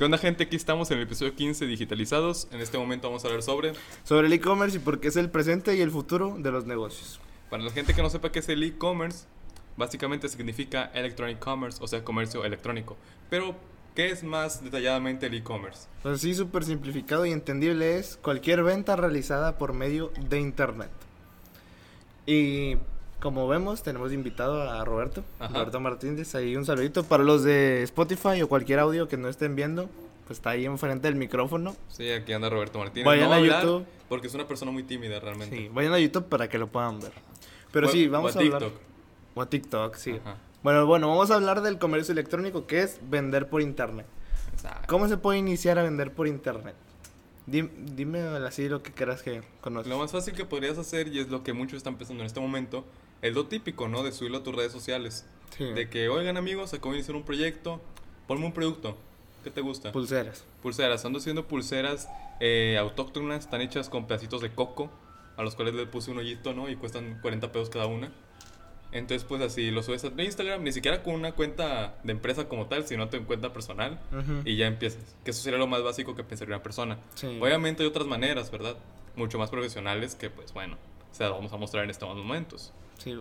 ¿Qué onda gente? Aquí estamos en el episodio 15 digitalizados. En este momento vamos a hablar sobre... Sobre el e-commerce y por qué es el presente y el futuro de los negocios. Para la gente que no sepa qué es el e-commerce, básicamente significa electronic commerce, o sea, comercio electrónico. Pero, ¿qué es más detalladamente el e-commerce? Pues así súper simplificado y entendible es cualquier venta realizada por medio de internet. Y como vemos, tenemos invitado a Roberto, Ajá. Roberto Martínez. Ahí un saludito para los de Spotify o cualquier audio que no estén viendo. Pues está ahí enfrente del micrófono. Sí, aquí anda Roberto Martínez. Vayan No a YouTube. Porque es una persona muy tímida realmente. Sí, vayan a YouTube para que lo puedan ver. Pero O- sí, o vamos a a, hablar. TikTok. O a TikTok, sí. Ajá. Bueno, bueno, vamos a hablar del comercio electrónico, que es vender por internet. Exacto. ¿Cómo se puede iniciar a vender por internet? Dim- dime así lo que quieras que conozcas. Lo más fácil que podrías hacer, y es lo que muchos están pensando en este momento, es lo típico, ¿no? De subirlo a tus redes sociales. Sí. De que, oigan amigos, acabo de iniciar un proyecto, ponme un producto. ¿Qué te gusta? Pulseras. Pulseras, ando haciendo pulseras eh, autóctonas, están hechas con pedacitos de coco, a los cuales le puse un hoyito, ¿no? Y cuestan 40 pesos cada una. Entonces, pues así lo subes a Instagram, ni siquiera con una cuenta de empresa como tal, sino tu cuenta personal, Ujú. y ya empiezas. Que eso sería lo más básico que pensaría una persona. Sí. Obviamente hay otras maneras, ¿verdad? Mucho más profesionales que, pues bueno, o sea, vamos a mostrar en estos momentos. Sí.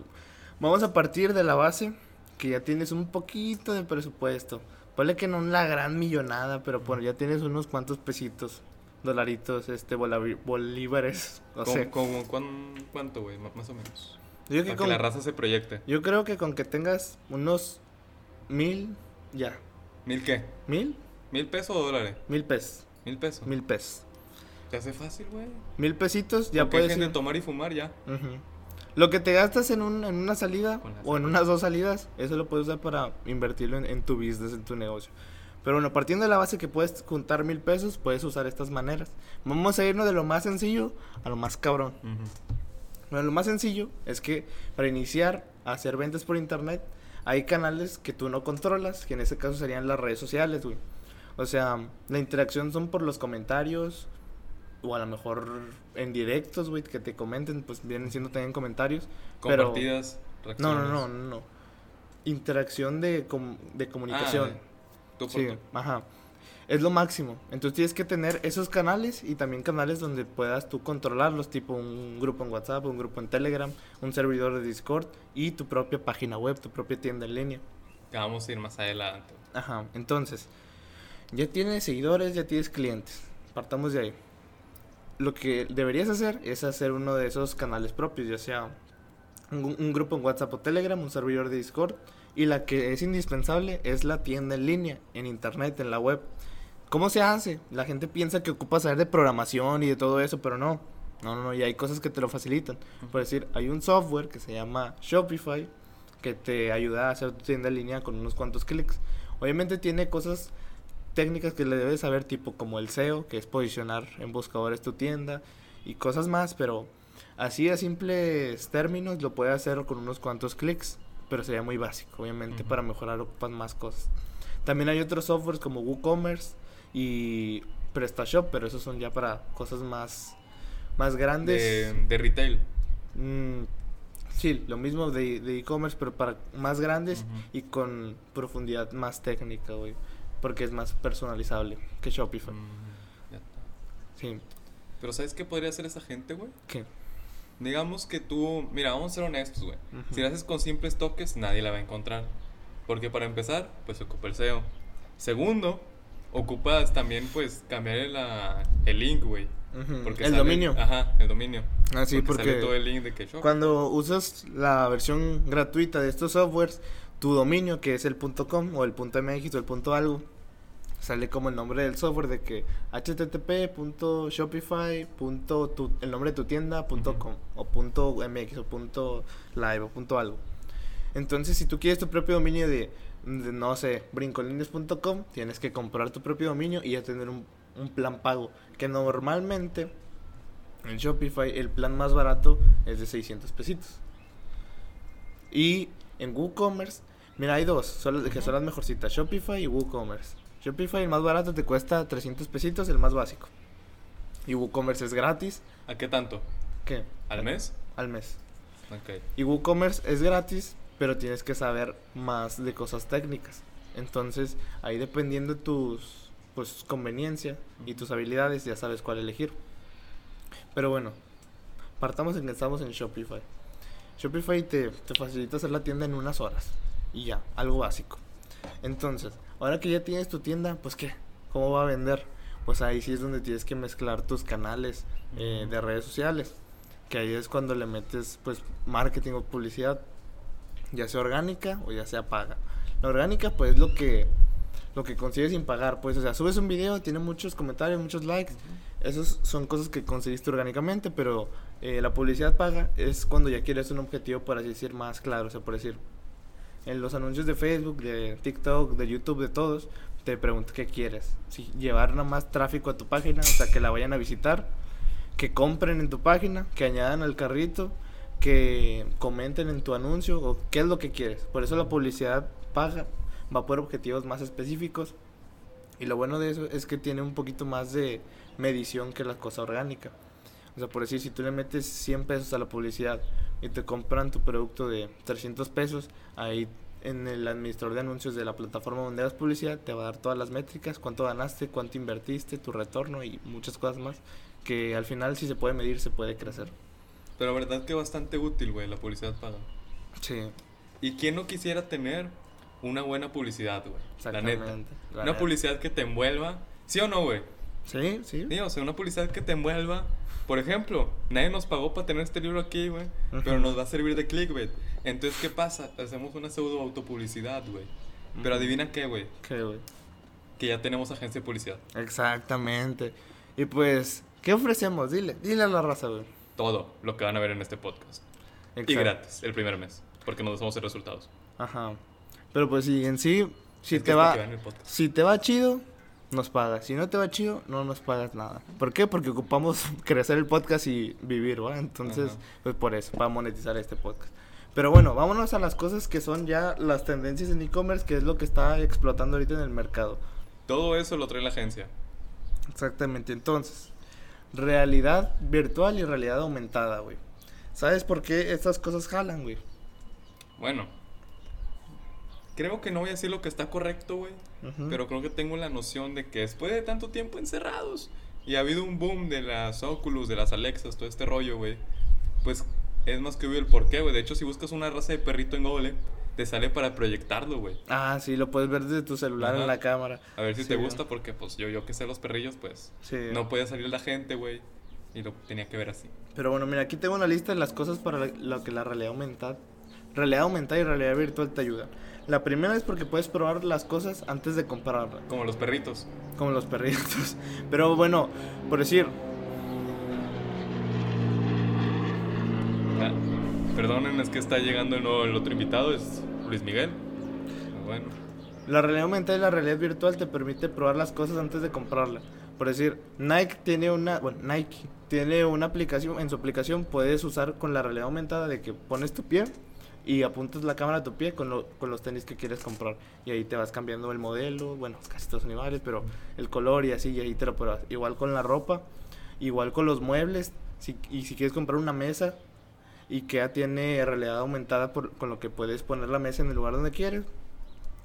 Vamos a partir de la base que ya tienes un poquito de presupuesto. Ponle que no la gran millonada, pero bueno, ya tienes unos cuantos pesitos, dolaritos, este, bolívares. O ¿Cómo- sea, cómo- cuán- ¿Cuánto, güey? Más o menos. yo, que la raza se proyecte. yo creo que con que tengas unos mil, ya. ¿Mil qué? ¿Mil? ¿Mil pesos o dólares? Mil pesos. Mil pesos. Mil pesos. Te hace fácil, güey. Mil pesitos, ya puedes dejen de ir. tomar y fumar ya. Ujú. Lo que te gastas en, un- en una salida o en unas dos salidas, eso lo puedes usar para invertirlo en, en tu business, en tu negocio. Pero bueno, partiendo de la base que puedes juntar mil pesos, puedes usar estas maneras. Vamos a irnos de lo más sencillo a lo más cabrón. Bueno, lo más sencillo es que para iniciar a hacer ventas por internet, hay canales que tú no controlas, que en este caso serían las redes sociales, güey. O sea, la interacción son por los comentarios, o a lo mejor en directos, güey, que te comenten, pues vienen siendo también comentarios. Pero- Compartidas, No, reacciones. no, no, no, no. Interacción de, com- de comunicación. Ah, Tú por Sí, tú. ajá. Es lo máximo. Entonces tienes que tener esos canales y también canales donde puedas tú controlarlos, tipo un grupo en WhatsApp, un grupo en Telegram, un servidor de Discord y tu propia página web, tu propia tienda en línea. Que vamos a ir más adelante. Ajá. Entonces, ya tienes seguidores, ya tienes clientes. Partamos de ahí. Lo que deberías hacer es hacer uno de esos canales propios, ya sea un, un grupo en WhatsApp o Telegram, un servidor de Discord. Y la que es indispensable es la tienda en línea, en internet, en la web. ¿Cómo se hace? La gente piensa que ocupa saber de programación y de todo eso, pero no. No, no, no, y hay cosas que te lo facilitan. Por decir, hay un software que se llama Shopify que te ayuda a hacer tu tienda en línea con unos cuantos clics. Obviamente tiene cosas técnicas que le debes saber, tipo como el SEO, que es posicionar en buscadores tu tienda, y cosas más, pero así a simples términos lo puedes hacer con unos cuantos clics, pero sería muy básico, obviamente para mejorar ocupan más cosas. También hay otros softwares como WooCommerce y PrestaShop, pero esos son ya para cosas más, más grandes. De, de retail. Mm, sí, lo mismo de de e-commerce, pero para más grandes y con profundidad más técnica, güey. Porque es más personalizable que Shopify. Mm, ya. Sí, Pero ¿sabes qué podría hacer esa gente, güey? ¿qué? Digamos que tú, mira, vamos a ser honestos, güey. Ujú. Si lo haces con simples toques, nadie la va a encontrar. Porque para empezar, pues ocupa el SEO. Segundo, ocupas también, pues, cambiar la, el link, güey. Ujú, Porque El sale- dominio. Ajá, el dominio. Ah, sí, porque, sale porque todo el link de que cuando usas la versión gratuita de estos softwares, tu dominio, que es el .com o el .mx o el punto .algo, sale como el nombre del software de que http.shopify. el nombre de tu tienda punto Ujú. .com o punto .mx o punto .live o punto .algo. Entonces, si tú quieres tu propio dominio de, de, no sé, brincolines.com, tienes que comprar tu propio dominio y ya tener un, un plan pago. Que normalmente en Shopify el plan más barato es de 600 pesitos. Y en WooCommerce, mira, hay dos, son, las- que son las mejorcitas, Shopify y WooCommerce. Shopify el más barato te cuesta 300 pesitos, el más básico. Y WooCommerce es gratis, ¿A qué tanto? ¿qué? ¿Al mes? Al mes. Ok. Y WooCommerce es gratis, pero tienes que saber más de cosas técnicas. Entonces, ahí dependiendo de tus pues conveniencia y tus habilidades, ya sabes cuál elegir. Pero bueno, partamos en que estamos en Shopify. Shopify te, te facilita hacer la tienda en unas horas. Y ya, algo básico. Entonces, ahora que ya tienes tu tienda, pues qué, ¿cómo va a vender? Pues ahí sí es donde tienes que mezclar tus canales eh, de redes sociales. Que ahí es cuando le metes pues marketing o publicidad, ya sea orgánica o ya sea paga. La orgánica pues es lo que lo que consigues sin pagar, pues, o sea, subes un video, tiene muchos comentarios, muchos likes, esas son cosas que conseguiste orgánicamente, pero eh, la publicidad paga es cuando ya quieres un objetivo, por así decir, más claro, o sea, por decir, en los anuncios de Facebook, de TikTok, de YouTube, de todos, te pregunto qué quieres, si llevar nada más tráfico a tu página, o sea, que la vayan a visitar, que compren en tu página, que añadan al carrito, que comenten en tu anuncio, o qué es lo que quieres, por eso la publicidad paga va por objetivos más específicos. Y lo bueno de eso es que tiene un poquito más de medición que la cosa orgánica. O sea, por decir, si tú le metes 100 pesos a la publicidad y te compran tu producto de 300 pesos, ahí en el administrador de anuncios de la plataforma donde hagas publicidad te va a dar todas las métricas, cuánto ganaste, cuánto invertiste, tu retorno y muchas cosas más que al final si se puede medir se puede crecer. Pero la verdad que bastante útil, güey, la publicidad paga. Sí. ¿Y quién no quisiera tener una buena publicidad, güey. La neta. La una neta. publicidad que te envuelva. ¿Sí o no, güey? Sí, sí. Sí, o sea, una publicidad que te envuelva. Por ejemplo, nadie nos pagó para tener este libro aquí, güey. Pero Ujú. nos va a servir de clickbait. Entonces, ¿qué pasa? Hacemos una pseudo autopublicidad, güey. Pero Ujú. adivina qué, güey. ¿Qué, güey? Que ya tenemos agencia de publicidad. Exactamente. Y pues, ¿qué ofrecemos? Dile, dile a la raza, güey. Todo lo que van a ver en este podcast. Y Exacto. gratis, el primer mes. Porque nos damos resultados. Ajá. Pero pues sí, en sí, si Es te va, si te va chido, nos pagas. Si no te va chido, no nos pagas nada. ¿Por qué? Porque ocupamos crecer el podcast y vivir, ¿va? Entonces, Ajá. pues por eso, para monetizar este podcast. Pero bueno, vámonos a las cosas que son ya las tendencias en e-commerce, que es lo que está explotando ahorita en el mercado. Todo eso lo trae la agencia. Exactamente, entonces, realidad virtual y realidad aumentada, güey. ¿Sabes por qué estas cosas jalan, güey? Bueno. Creo que no voy a decir lo que está correcto, güey. Pero creo que tengo la noción de que después de tanto tiempo encerrados y ha habido un boom de las Oculus, de las Alexas, todo este rollo, güey. Pues es más que obvio el porqué, güey. De hecho, si buscas una raza de perrito en Google, te sale para proyectarlo, güey. Ah, sí, lo puedes ver desde tu celular Ajá. en la cámara. A ver si Sí, te güey. gusta, porque pues yo, yo que sé los perrillos, pues Sí. no podía salir la gente, güey. Y lo tenía que ver así. Pero bueno, mira, aquí tengo una lista de las cosas para lo que la realidad aumentada, realidad aumentada y realidad virtual te ayuda. La primera es porque puedes probar las cosas antes de comprarlas, Como los perritos. como los perritos. Pero bueno, por decir, Ah, perdonen, es que está llegando el, nuevo- el otro invitado, es Luis Miguel. Bueno. la realidad aumentada y la realidad virtual te permite probar las cosas antes de comprarlas. Por decir, Nike tiene una, bueno, Nike tiene una aplicación, en su aplicación puedes usar con la realidad aumentada de que pones tu pie y apuntas la cámara a tu pie con, lo- con los tenis que quieres comprar. Y ahí te vas cambiando el modelo, bueno, casi todos son iguales, pero el color y así, y ahí te lo pruebas. Igual con la ropa, igual con los muebles, si, y si quieres comprar una mesa y que ya tiene realidad aumentada por, con lo que puedes poner la mesa en el lugar donde quieres.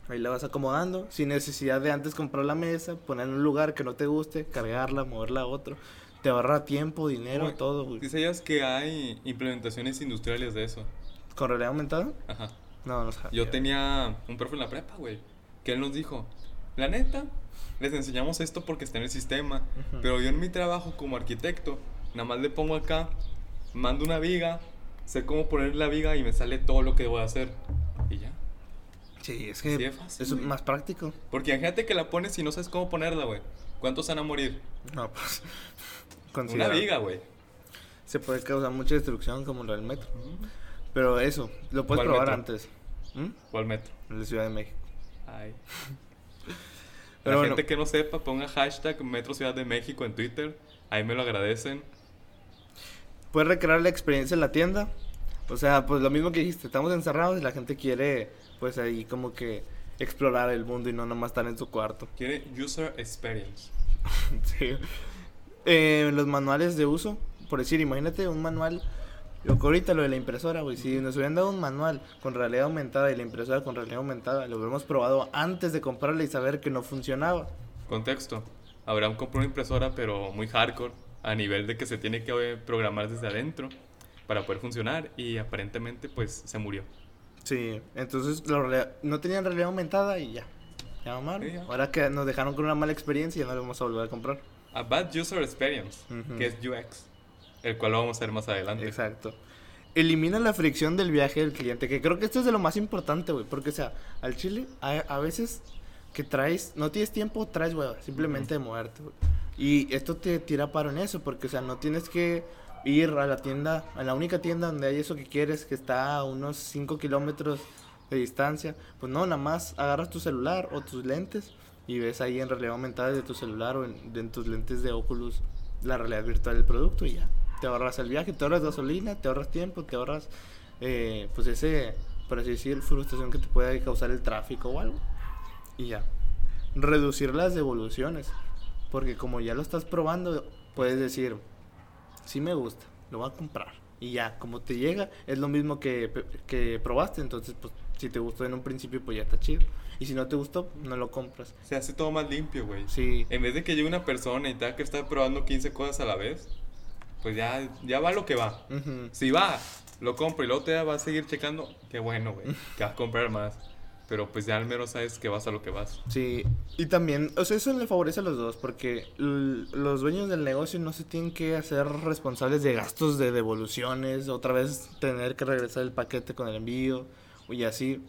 Ahí la vas acomodando, sin necesidad de antes comprar la mesa, poner en un lugar que no te guste, cargarla, moverla a otro. Te ahorra tiempo, dinero, Güey, todo, güey. ¿Sí sabías que hay implementaciones industriales de eso? ¿Con realidad aumentada? Ajá. No, no sabía. Yo tenía un profe en la prepa, güey, que él nos dijo, la neta, les enseñamos esto porque está en el sistema, Ujú. pero yo en mi trabajo como arquitecto, nada más le pongo acá, mando una viga, sé cómo poner la viga y me sale todo lo que voy a hacer. Y ya. Sí, es que Sí, es fácil, es más práctico. Porque imagínate que la pones y no sabes cómo ponerla, güey. ¿Cuántos van a morir? No, pues. Una considera- viga, güey. Se puede causar mucha destrucción como lo del metro. Pero eso, lo puedes ¿Cuál probar metro? antes. ¿Mm? ¿Cuál metro? En la Ciudad de México. Ay. Pero la bueno. gente que no sepa, ponga hashtag Metro Ciudad de México en Twitter. Ahí me lo agradecen. Puedes recrear la experiencia en la tienda. O sea, pues lo mismo que dijiste, estamos encerrados y la gente quiere, pues ahí como que explorar el mundo y no nomás estar en su cuarto. Quiere user experience. sí. Eh, los manuales de uso, por decir, imagínate un manual. Lo que ahorita lo de la impresora, güey. Si nos hubieran dado un manual con realidad aumentada y la impresora con realidad aumentada, lo hubiéramos probado antes de comprarla y saber que no funcionaba. Contexto. Abraham compró una impresora, pero muy hardcore, a nivel de que se tiene que eh, programar desde adentro para poder funcionar y aparentemente pues se murió. Sí, entonces realidad- no tenían realidad aumentada y ya. Ya mal. Sí. Ahora que nos dejaron con una mala experiencia, ya no lo vamos a volver a comprar. A Bad User Experience, Ujú. que es UX, el cual lo vamos a ver más adelante. Exacto. Elimina la fricción del viaje del cliente, que creo que esto es de lo más importante, güey. Porque, o sea, al chile, a, a veces que traes, no tienes tiempo, traes hueva, simplemente de moverte, güey. Y esto te tira paro en eso, porque, o sea, no tienes que ir a la tienda, a la única tienda donde hay eso que quieres, que está a unos 5 kilómetros de distancia. Pues no, nada más agarras tu celular o tus lentes y ves ahí en realidad aumentada desde tu celular o en, en tus lentes de Oculus la realidad virtual del producto y ya. Te ahorras el viaje, te ahorras gasolina, te ahorras tiempo, te ahorras, eh, pues ese, por así decir, frustración que te puede causar el tráfico o algo. Y ya. Reducir las devoluciones. Porque como ya lo estás probando, puedes decir, sí me gusta, lo voy a comprar. Y ya, como te llega, es lo mismo que, que probaste. Entonces, pues, si te gustó en un principio, pues ya está chido. Y si no te gustó, no lo compras. Se hace todo más limpio, güey. Sí. En vez de que llegue una persona y tenga que estar probando 15 cosas a la vez, pues ya, ya va lo que va. Si va, lo compro y luego te va a seguir checando, qué bueno, güey, que vas a comprar más. Pero pues ya al menos sabes que vas a lo que vas. Sí, y también, o sea, eso le favorece a los dos, porque los dueños del negocio no se tienen que hacer responsables de gastos de devoluciones, otra vez tener que regresar el paquete con el envío y así.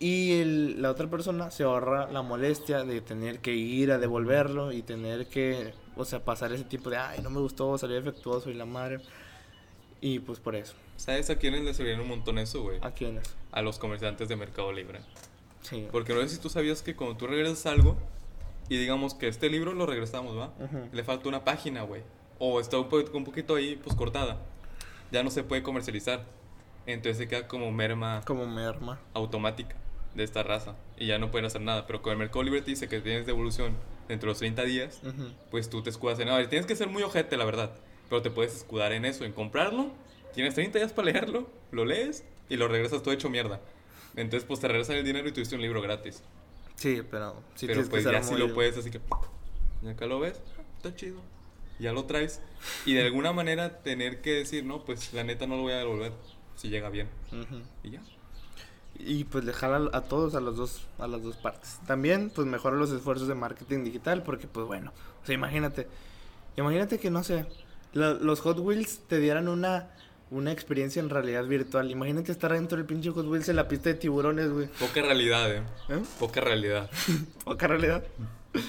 Y el- la otra persona se ahorra la molestia de tener que ir a devolverlo y tener que, o sea, pasar ese tipo de, ay, no me gustó, salió defectuoso y la madre. Y pues por eso, ¿Sabes a quiénes les servirían un montón eso, güey? ¿a quiénes? A los comerciantes de Mercado Libre. Sí. Porque no sé si tú sabías que cuando tú regresas algo y digamos que este libro lo regresamos, ¿va? Ujú. Le falta una página, güey. O está un, po- un poquito ahí, pues cortada. Ya no se puede comercializar. Entonces se queda como merma Como merma. automática de esta raza. Y ya no pueden hacer nada. Pero con el Mercado Libre te dice que tienes devolución dentro de los 30 días. Ujú. Pues tú te escudas en... Ver, tienes que ser muy ojete, la verdad. Pero te puedes escudar en eso, en comprarlo. Tienes 30 días para leerlo, lo lees y lo regresas todo hecho mierda. Entonces, pues te regresan el dinero y tuviste un libro gratis. Sí, pero sí Pero que pues ser ya si muy- lo puedes, así que. Y acá lo ves, ah, está chido. Ya lo traes. Y de alguna manera tener que decir, no, pues la neta no lo voy a devolver. Si llega bien. Y ya. Y pues le jala a todos, a los dos, a las dos partes. También, pues mejora los esfuerzos de marketing digital, porque pues bueno, o sea, imagínate, imagínate que no sé, lo- los Hot Wheels te dieran una, una experiencia en realidad virtual. Imagínate estar dentro del pinche Hot Wheels en la pista de tiburones, güey. Poca realidad, eh. ¿Eh? Poca realidad. Poca realidad.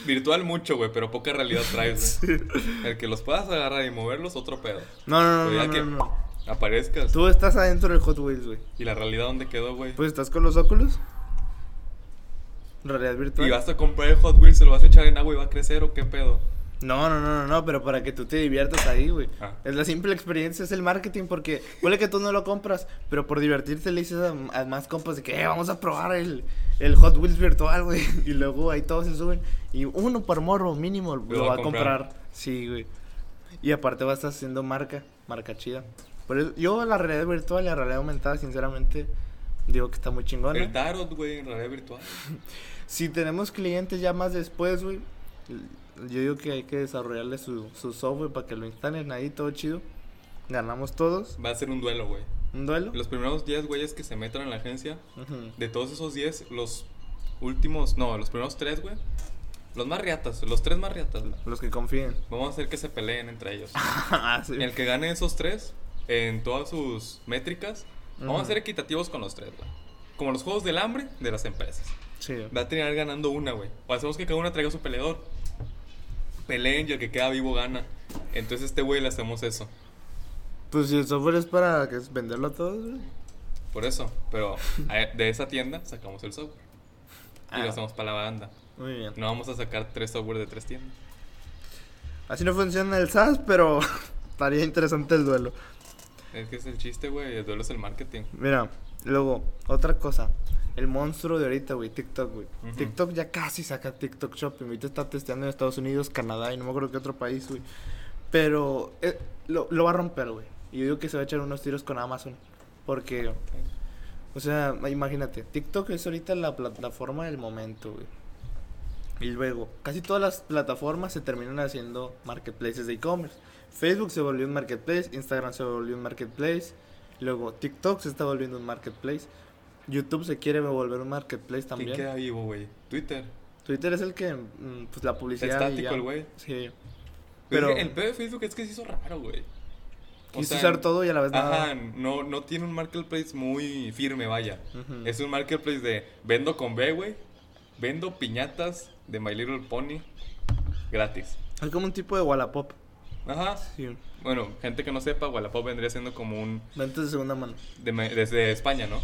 Virtual mucho, güey, pero poca realidad traes, güey. El que los puedas agarrar y moverlos, otro pedo. No, no, no, ya no, que no, no. Aparezcas. Tú estás adentro del Hot Wheels, güey. ¿Y la realidad dónde quedó, güey? Pues estás con los óculos. Realidad virtual. ¿Y vas a comprar el Hot Wheels, se lo vas a echar en agua y va a crecer o qué pedo? No, no, no, no, no, pero para que tú te diviertas ahí, güey. Ah. Es la simple experiencia, es el marketing, porque puede que tú no lo compras, pero por divertirte le dices a, a más compas de que "Eh, vamos a probar el, el Hot Wheels virtual, güey. Y luego ahí todos se suben y uno por morro mínimo lo, va a comprar. Sí, güey. Y aparte vas a estar haciendo marca, marca chida. Por eso, yo la realidad virtual y la realidad aumentada, sinceramente, digo que está muy chingona. El tarot, güey, en realidad virtual. Si tenemos clientes ya más después, güey, yo digo que hay que desarrollarle su, su software para que lo instalen ahí, todo chido. Ganamos todos. Va a ser un duelo, güey. ¿Un duelo? Los primeros 10 güeyes que se metan en la agencia, Ujú. de todos esos 10, los últimos, no, los primeros 3, güey. Los más riatas, los 3 más riatas. Los que confíen. Vamos a hacer que se peleen entre ellos. Ah, sí. El que gane esos 3, en todas sus métricas, vamos Ujú. a ser equitativos con los 3, güey. Como los juegos del hambre de las empresas. Sí. Va a terminar ganando una, güey. O hacemos que cada una traiga su peleador. Peleen y el que queda vivo gana. Entonces este güey le hacemos eso. Pues si el software es para que es venderlo a todos, güey. Por eso. Pero de esa tienda sacamos el software. Y Ah. lo hacemos para la banda. Muy bien. No vamos a sacar tres software de tres tiendas. Así no funciona el SaaS, pero estaría interesante el duelo. Es que es el chiste, güey. El duelo es el marketing. Mira, luego, otra cosa. El monstruo de ahorita, güey, TikTok, güey. TikTok ya casi saca TikTok Shopping. Ahorita está testeando en Estados Unidos, Canadá y no me acuerdo qué otro país, güey. Pero eh, lo, lo va a romper, güey. Y yo digo que se va a echar unos tiros con Amazon. Porque, o sea, imagínate, TikTok es ahorita la plataforma del momento, güey. Y luego, casi todas las plataformas se terminan haciendo marketplaces de e-commerce. Facebook se volvió un marketplace, Instagram se volvió un marketplace, luego TikTok se está volviendo un marketplace, YouTube se quiere volver un marketplace ¿Quién también. queda vivo, güey? Twitter. Twitter es el que, mm, pues la publicidad. Estático el güey. Sí. Pero el pedo de Facebook es que se hizo raro, güey. Quiso sea, usar todo y a la vez nada. Ajá, no, no tiene un marketplace muy firme, vaya. Es un marketplace de vendo con B, güey. Vendo piñatas de My Little Pony gratis. Es como un tipo de Wallapop. Ajá. Sí. Bueno, gente que no sepa, Wallapop vendría siendo como un... Ventas de segunda mano. de desde España, ¿no?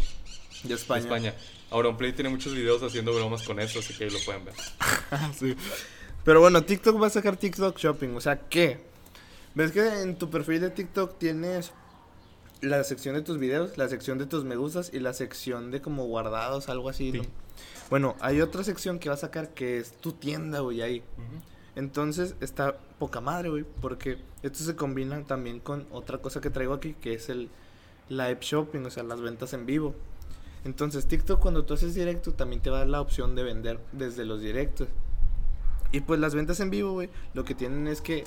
De De España. España. Auronplay tiene muchos videos haciendo bromas con eso, así que ahí lo pueden ver. sí. Pero bueno, TikTok va a sacar TikTok Shopping. O sea, ¿qué? ¿Ves que en tu perfil de TikTok tienes la sección de tus videos, la sección de tus me gustas y la sección de como guardados, algo así? Sí. ¿no? Bueno, hay otra sección que va a sacar que es tu tienda, güey, ahí. Ujú. Entonces está poca madre, güey, porque esto se combina también con otra cosa que traigo aquí, que es el live shopping, o sea, las ventas en vivo. Entonces TikTok cuando tú haces directo también te va a dar la opción de vender desde los directos. Y pues las ventas en vivo, güey, lo que tienen es que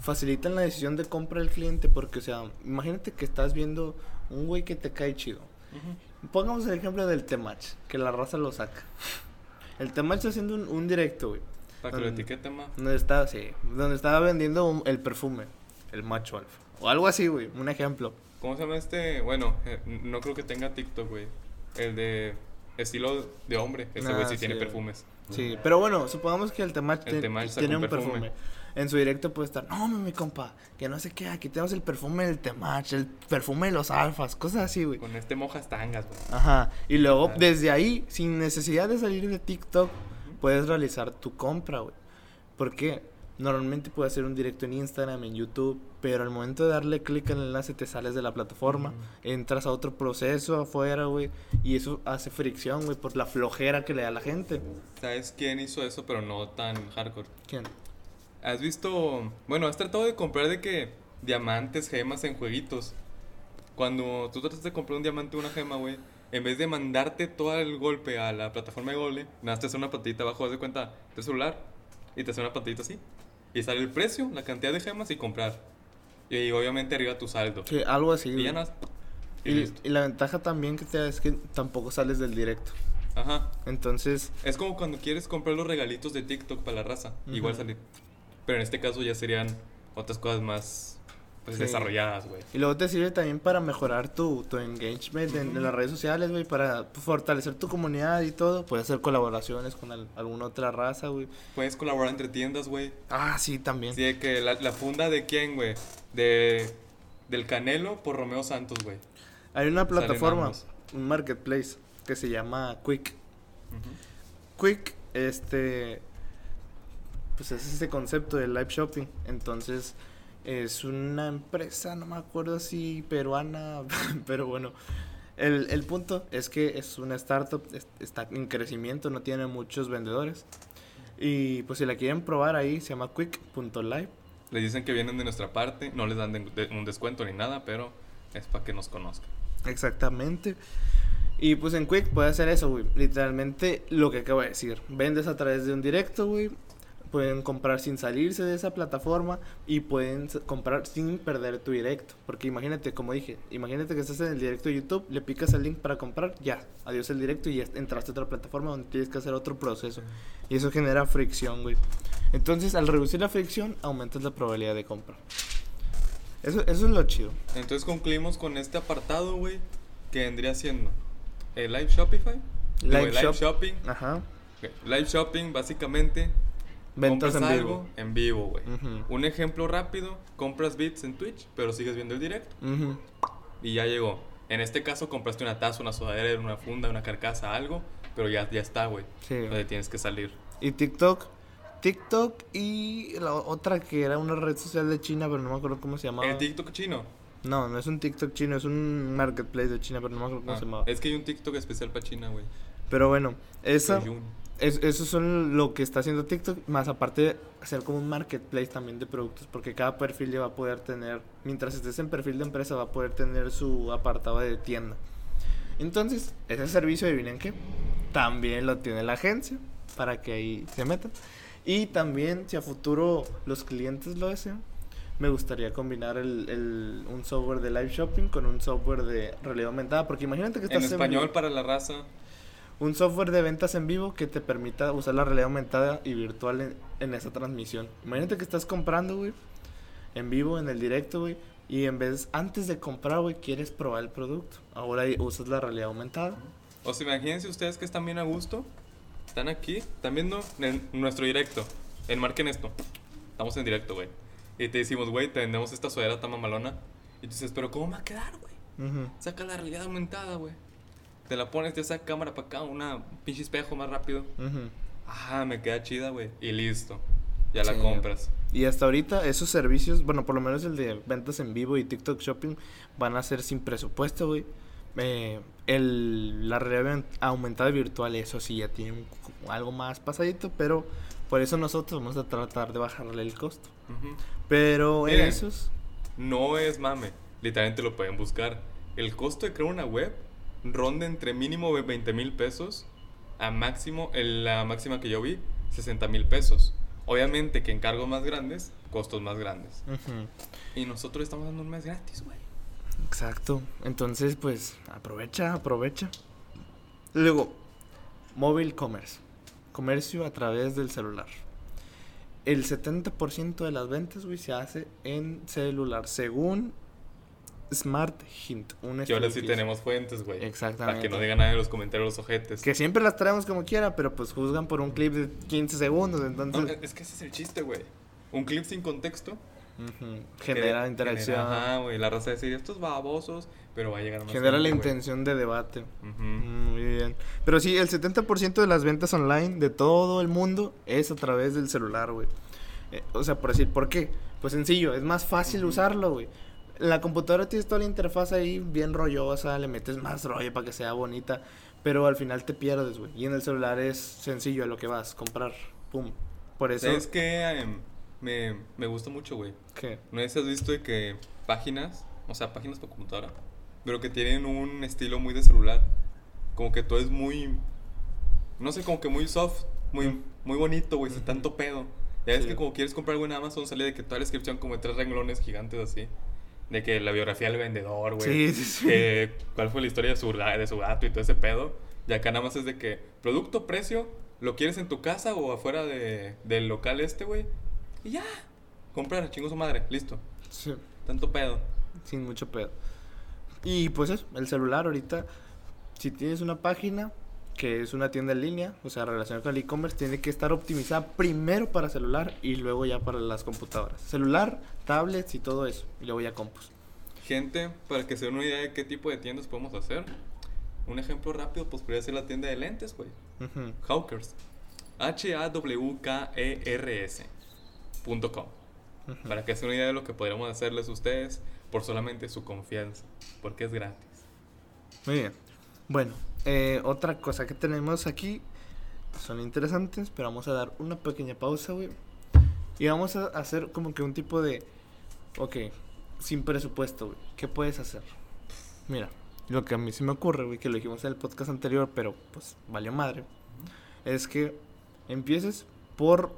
facilitan la decisión de compra del cliente, porque, o sea, imagínate que estás viendo un güey que te cae chido. Pongamos el ejemplo del T-Match, que la raza lo saca. El T-Match está haciendo un, un directo, güey. Para que lo etiqueten, ma. Donde estaba, sí, donde estaba vendiendo un- el perfume, el macho alfa. O algo así, güey, un ejemplo. ¿Cómo se llama este? Bueno, eh, no creo que tenga TikTok, güey. El de estilo de hombre. Ese güey Ah, sí, sí, tiene perfumes. Sí, pero bueno, supongamos que el Temach El te- tiene un perfume. perfume. En su directo puede estar, no, mi compa, que no sé qué, aquí tenemos el perfume del Temach, el perfume de los alfas, cosas así, güey. Con este mojas tangas, güey. Ajá, y luego desde ahí, sin necesidad de salir de TikTok, puedes realizar tu compra, güey. Porque normalmente puedes hacer un directo en Instagram, en YouTube, pero al momento de darle clic en el enlace te sales de la plataforma, entras a otro proceso afuera, güey, y eso hace fricción, güey, por la flojera que le da a la gente. ¿Sabes quién hizo eso, pero no tan hardcore? ¿Quién? ¿Has visto? Bueno, has tratado de comprar de que diamantes, gemas en jueguitos. Cuando tú tratas de comprar un diamante o una gema, güey, en vez de mandarte todo el golpe a la plataforma de gole, nada más te hace una pantallita abajo, haz de cuenta, tu celular, y te hace una pantallita así. Y sale el precio, la cantidad de gemas y comprar. Y obviamente arriba tu saldo. Sí, algo así. Y ya. Y, Y, y la ventaja también que te da es que tampoco sales del directo. Ajá. Entonces, Es como cuando quieres comprar los regalitos de TikTok para la raza. Igual salir. Pero en este caso ya serían otras cosas más pues, Sí. desarrolladas, güey. y luego te sirve también para mejorar tu, tu engagement en, en las redes sociales, güey, para fortalecer tu comunidad y todo. Puedes hacer colaboraciones con al- alguna otra raza, güey. Puedes colaborar entre tiendas, güey. Ah, sí, también. Sí, de que la, la funda de quién, güey. De, del Canelo por Romeo Santos, güey. Hay una plataforma, un marketplace, que se llama Quick. Quick, este, pues es ese concepto de live shopping. Entonces, es una empresa, no me acuerdo si peruana, pero bueno. El, el punto es que es una startup, es- está en crecimiento, no tiene muchos vendedores. Y pues si la quieren probar ahí, se llama quick.live. Les dicen que vienen de nuestra parte. No les dan de- de- un descuento ni nada, pero es para que nos conozcan. Exactamente. Y pues en Quick puedes hacer eso, güey. Literalmente lo que acabo de decir. Vendes a través de un directo, güey. Pueden comprar sin salirse de esa plataforma y pueden comprar sin perder tu directo. Porque imagínate, como dije, imagínate que estás en el directo de YouTube, le picas al link para comprar, ya, adiós el directo y ya entraste a otra plataforma donde tienes que hacer otro proceso. Y eso genera fricción, güey. Entonces, al reducir la fricción, aumentas la probabilidad de compra. Eso, eso es lo chido. Entonces concluimos con este apartado, güey. Que vendría siendo el Live Shopify. Digo, Live el live shop- Shopping. Ajá. Ok, Live Shopping, básicamente. Ventas en compras vivo. algo en vivo, güey. Ujú. Un ejemplo rápido, compras bits en Twitch, pero sigues viendo el directo Ujú. y ya llegó. En este caso compraste una taza, una sudadera, una funda, una carcasa, algo, pero ya, ya está, güey. Sí. Donde tienes que salir. Y TikTok. TikTok y la otra que era una red social de China, pero no me acuerdo cómo se llamaba. El TikTok chino. No, no es un TikTok chino, es un marketplace de China, pero no me acuerdo cómo Ah, se llamaba. es que hay un TikTok especial para China, güey. Pero bueno, esa, Douyin. Es, eso son lo que está haciendo TikTok, más aparte de hacer como un marketplace también de productos, porque cada perfil ya va a poder tener, mientras estés en perfil de empresa, va a poder tener su apartado de tienda. Entonces, ese servicio, adivinen qué, también lo tiene la agencia. para que ahí se metan. Y también, si a futuro los clientes lo desean, me gustaría combinar el, el- un software de live shopping con un software de realidad aumentada. Porque imagínate que estás En español vivo. para la raza. Un software de ventas en vivo que te permita usar la realidad aumentada y virtual en, en esa transmisión. Imagínate que estás comprando, güey, en vivo, en el directo, güey. Y en vez, antes de comprar, güey, quieres probar el producto. Ahora usas la realidad aumentada. O sea, imagínense ustedes que están bien a gusto. Están aquí, están viendo en nuestro directo. Enmarquen esto. Estamos en directo, güey. Y te decimos, güey, tenemos esta sudadera tan mamalona. Y tú dices, pero ¿cómo va a quedar, güey? Saca la realidad aumentada, güey. Te la pones, te saca cámara para acá, una pinche espejo más rápido. Ujú. Ah, me queda chida, güey. Y listo. Ya la compras. Y hasta ahorita esos servicios, bueno, por lo menos el de ventas en vivo y TikTok Shopping, van a ser sin presupuesto, güey. Eh, el, la realidad aumentada virtual, eso sí, ya tiene un- algo más pasadito, pero por eso nosotros vamos a tratar de bajarle el costo. Pero Miren. esos, No es mame. Literalmente lo pueden buscar. El costo de crear una web ronda entre mínimo 20 mil pesos a máximo, la máxima que yo vi, 60 mil pesos. Obviamente que en cargos más grandes, costos más grandes. Y nosotros estamos dando un mes gratis, güey. exacto. Entonces, pues, aprovecha, aprovecha. Luego, mobile commerce, comercio a través del celular. El 70% de las ventas, güey, se hace en celular, según Smart Hint. Un Que ahora sí tenemos fuentes, güey. Para Exactamente. que no digan nada en los comentarios los ojetes. Que siempre las traemos como quiera, pero pues juzgan por un clip de 15 segundos, No, entonces es que ese es el chiste, güey. Un clip sin contexto. genera interacción, genera- Ajá, güey. La raza de decir estos babosos, pero va a llegar a más genera la güey. intención de debate. Ujú. Muy bien. Pero sí, el 70% de las ventas online de todo el mundo es a través del celular, güey. Eh, o sea, por decir, ¿por qué? Pues sencillo, es más fácil Ujú. usarlo, güey. La computadora tienes toda la interfaz ahí bien rollosa, le metes más rollo para que sea bonita, pero al final te pierdes, güey. Y en el celular es sencillo a lo que vas, comprar, pum. Por eso, ¿Sabes qué? Em, me, me gusta mucho, güey. ¿qué? ¿No sé si has visto de que páginas, o sea, páginas por computadora, pero que tienen un estilo muy de celular? Como que todo es muy, no sé, como que muy soft, muy, Mm. muy bonito, güey, sin tanto pedo. Ya Sí. que como quieres comprar algo en Amazon, sale de que toda la descripción como de tres renglones gigantes así. De que la biografía del vendedor, güey. Sí, sí, sí. que cuál fue la historia de su, de su gato y todo ese pedo. Y acá nada más es de que producto, precio, lo quieres en tu casa o afuera de, del local este, güey. Y ya, comprar, chingo su madre, listo. Sí. Tanto pedo. sin mucho pedo. Y pues eso, el celular ahorita, si tienes una página que es una tienda en línea, o sea, relacionada con el e-commerce, tiene que estar optimizada primero para celular y luego ya para las computadoras. Celular, tablets y todo eso, y luego ya compus. Gente, para que se den una idea de qué tipo de tiendas podemos hacer. Un ejemplo rápido, pues podría ser la tienda de lentes, güey. Ujú. Hawkers. H-A-W-K-E-R-S. punto com. Para que se den una idea de lo que podríamos hacerles a ustedes por solamente su confianza. Porque es gratis. Muy bien. Bueno, eh, otra cosa que tenemos aquí son interesantes, pero vamos a dar una pequeña pausa, güey. Y vamos a hacer como que un tipo de, ok, sin presupuesto, güey. ¿Qué puedes hacer? Mira, lo que a mí se me ocurre, güey, que lo dijimos en el podcast anterior, pero pues valió madre, es que empieces por